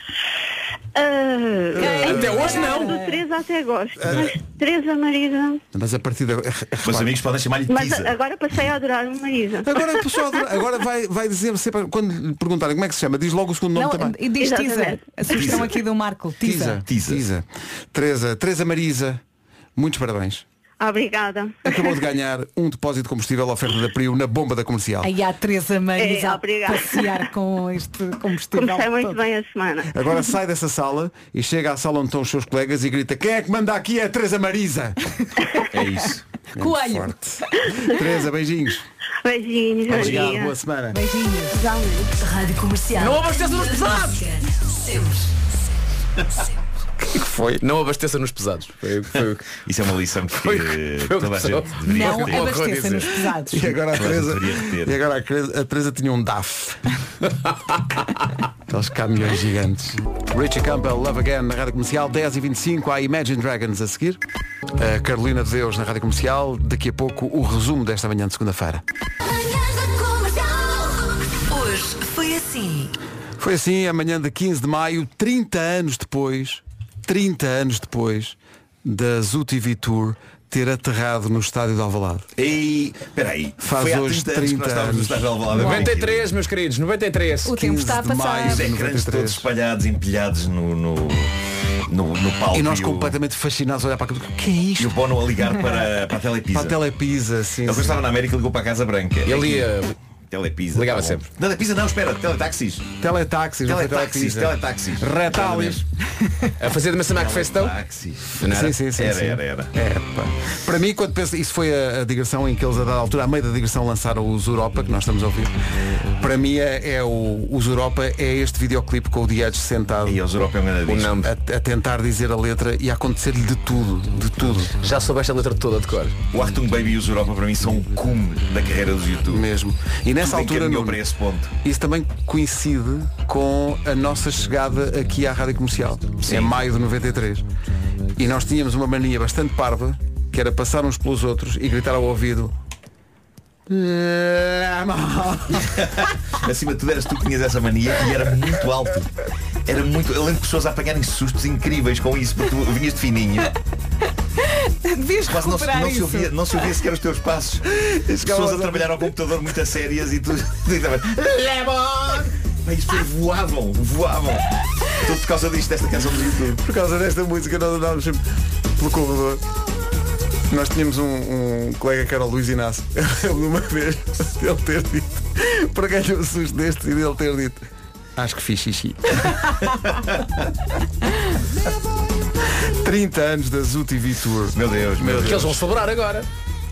Ah, Até hoje não. Do Teresa até gosto. Mas Teresa Marisa. Mas a partir de agora. Os amigos podem chamar-lhe Mas Tisa. agora passei a adorar o Marisa. Agora, pessoal, agora vai, vai dizer sempre, quando lhe perguntarem como é que se chama, diz logo o segundo nome Não, também. e diz Tisa. Exatamente. A sugestão aqui do Marco. Tisa. Tisa. Tisa. Teresa, Teresa Marisa, muitos parabéns. Obrigada. Acabou de ganhar um depósito de combustível à oferta da Prio na bomba da comercial. Aí há a Teresa Marisa É, a obrigada. passear com este combustível. Comecei muito todo. bem a semana. Agora sai dessa sala e chega à sala onde estão os seus colegas e grita quem é que manda aqui é a Teresa Marisa. É isso. Coelho. Teresa, beijinhos. Beijinhos, Obrigado, dia. boa semana. Beijinhos. Rádio Comercial. Não abasteça nos pesados. Foi? Não abasteça nos pesados. Foi, foi... Isso é uma lição que Foi- foi toda a gente deveria Não ter. abasteça nos pesados. E agora a Teresa, e agora a Teresa, a Teresa tinha um DAF. Aqueles caminhões gigantes. Richie Campbell, Love Again, na Rádio Comercial, 10 e 25 há Imagine Dragons a seguir. A Carolina de Deus na Rádio Comercial. Daqui a pouco o resumo desta manhã de segunda-feira. Hoje foi assim. Foi assim, amanhã de 15 de maio, 30 anos depois, 30 anos depois da ZUTV Tour ter aterrado no estádio de Alvalade. E peraí, Faz hoje 30 anos que nós 30 estávamos no anos. estádio de Alvalade. 93, meus queridos, 93. O tempo está a 15 de passar. Os ecrãs 93. todos espalhados, empilhados no, no, no, no palco. E nós completamente fascinados a olhar para aquilo. O que é E isto? o Bono a ligar para, para a Telepisa. Para a Telepisa, sim. Ele sim. estava na América ligou para a Casa Branca. Ele ia. Telepisa. Ligava tá sempre. Telepisa não, espera, teletaxis. Teletaxis, Teletaxis, teletaxis. Retálios. A fazer de Massamac Festão? Teletaxis. Sim, sim, sim. Era, sim. era, era. É. Para mim, quando penso, isso foi a, a digressão em que eles, a dada altura, a meio da digressão, lançaram os Europa, que nós estamos a ouvir. Para mim, é, é o, os Europa é este videoclipe com o Diage sentado E os Europa é um nome. a, a tentar dizer a letra e a acontecer-lhe de tudo, de tudo. Já soubeste a letra toda de cor. O Achtung Baby e os Europa para mim são o cume da carreira dos YouTube. Mesmo. E nessa Tudo altura, Nuno, para esse ponto. isso também coincide com a nossa chegada aqui à Rádio Comercial. É maio de 93. E nós tínhamos uma mania bastante parva, que era passar uns pelos outros e gritar ao ouvido. Acima de tudo eras tu que tinhas essa mania e era muito alto. Era muito. Eu lembro de pessoas a apanharem sustos incríveis com isso, porque tu vinhas de fininho. Devias Quase não, não se ouvia, não se ouvia sequer os teus passos. Pessoas a trabalhar ao computador muito a sérias e tu Lemon! Bem, As pessoas voavam, voavam. Tudo por causa disto, desta canção do YouTube. Por causa desta música nós andávamos sempre pelo corredor. Nós tínhamos um, um colega que era o Luís Inácio. Eu lembro de uma vez ele ter dito, para ganhar um susto deste e dele ter dito, acho que fiz xixi. 30 anos da Zoo TV Tour. Meu Deus, meu Que eles vão celebrar agora.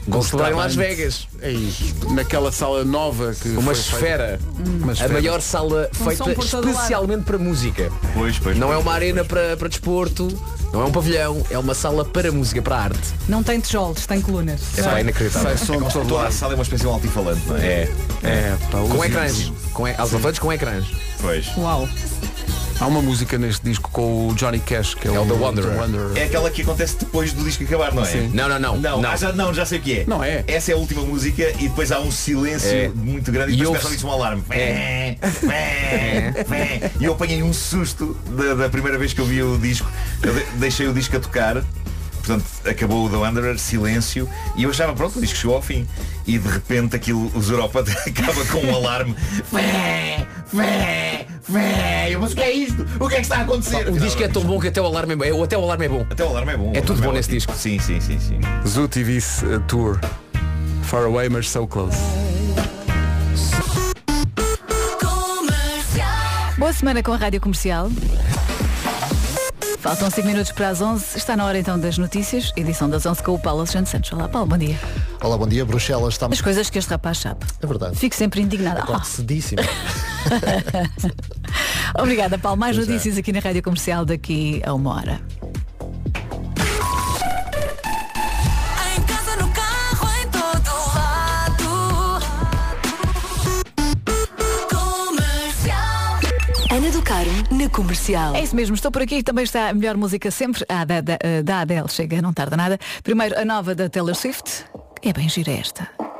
Vão celebrar em Las Vegas. Aí, naquela sala nova que Uma foi esfera. Uma A esfera. maior sala Um feita por todo especialmente para música. Pois, pois. Não é pois, uma pois, arena pois. para, para desporto, não é um pavilhão, é uma sala para música, para arte. Não tem tijolos, tem colunas. É pá, inacreditável. Sai som de todo Toda a sala é uma espécie de um altifalante, não é? É. É, pá, Com ecrãs. Com e... alto-falantes com ecrãs. Pois. Uau. Há uma música neste disco com o Johnny Cash, que é, É o The Wanderer. É aquela que acontece depois do disco acabar, não é? Sim. Não, não, não. Não, não. ah, já, não, já sei o que é. Não é. Essa é a última música e depois há um silêncio É. muito grande e E depois começa a ouvir um alarme. É. E eu apanhei um susto da, da primeira vez que eu vi o disco. Eu de- deixei o disco a tocar. Portanto, acabou o The Wanderer, silêncio, e eu achava, pronto, o disco chegou ao fim. E de repente aquilo, os Europa acaba com um alarme. Vé, vé, vé. Eu, Mas o que é isto? O que é que está a acontecer? O disco é tão bom que até o alarme é bom. Até o alarme é bom. Até o alarme é bom. É tudo alarme bom nesse disco. Sim, sim, sim, sim. Zoo TV uh, Tour. Far away, mas so close. Boa semana com a Rádio Comercial. Faltam 5 minutos para as 11. Está na hora então das notícias. Edição das 11 com o Paulo Alexandre Santos. Olá, Paulo, bom dia. Olá, bom dia. Bruxelas está As coisas que este rapaz sabe. É verdade. Fico sempre indignada. Acordo cedíssimo. Obrigada, Paulo. Mais é. notícias aqui na Rádio Comercial daqui a uma hora. Comercial. É isso mesmo, estou por aqui também está a melhor música sempre. A da, da, da Adele chega, não tarda nada. Primeiro, a nova da Taylor Swift. É bem gira esta.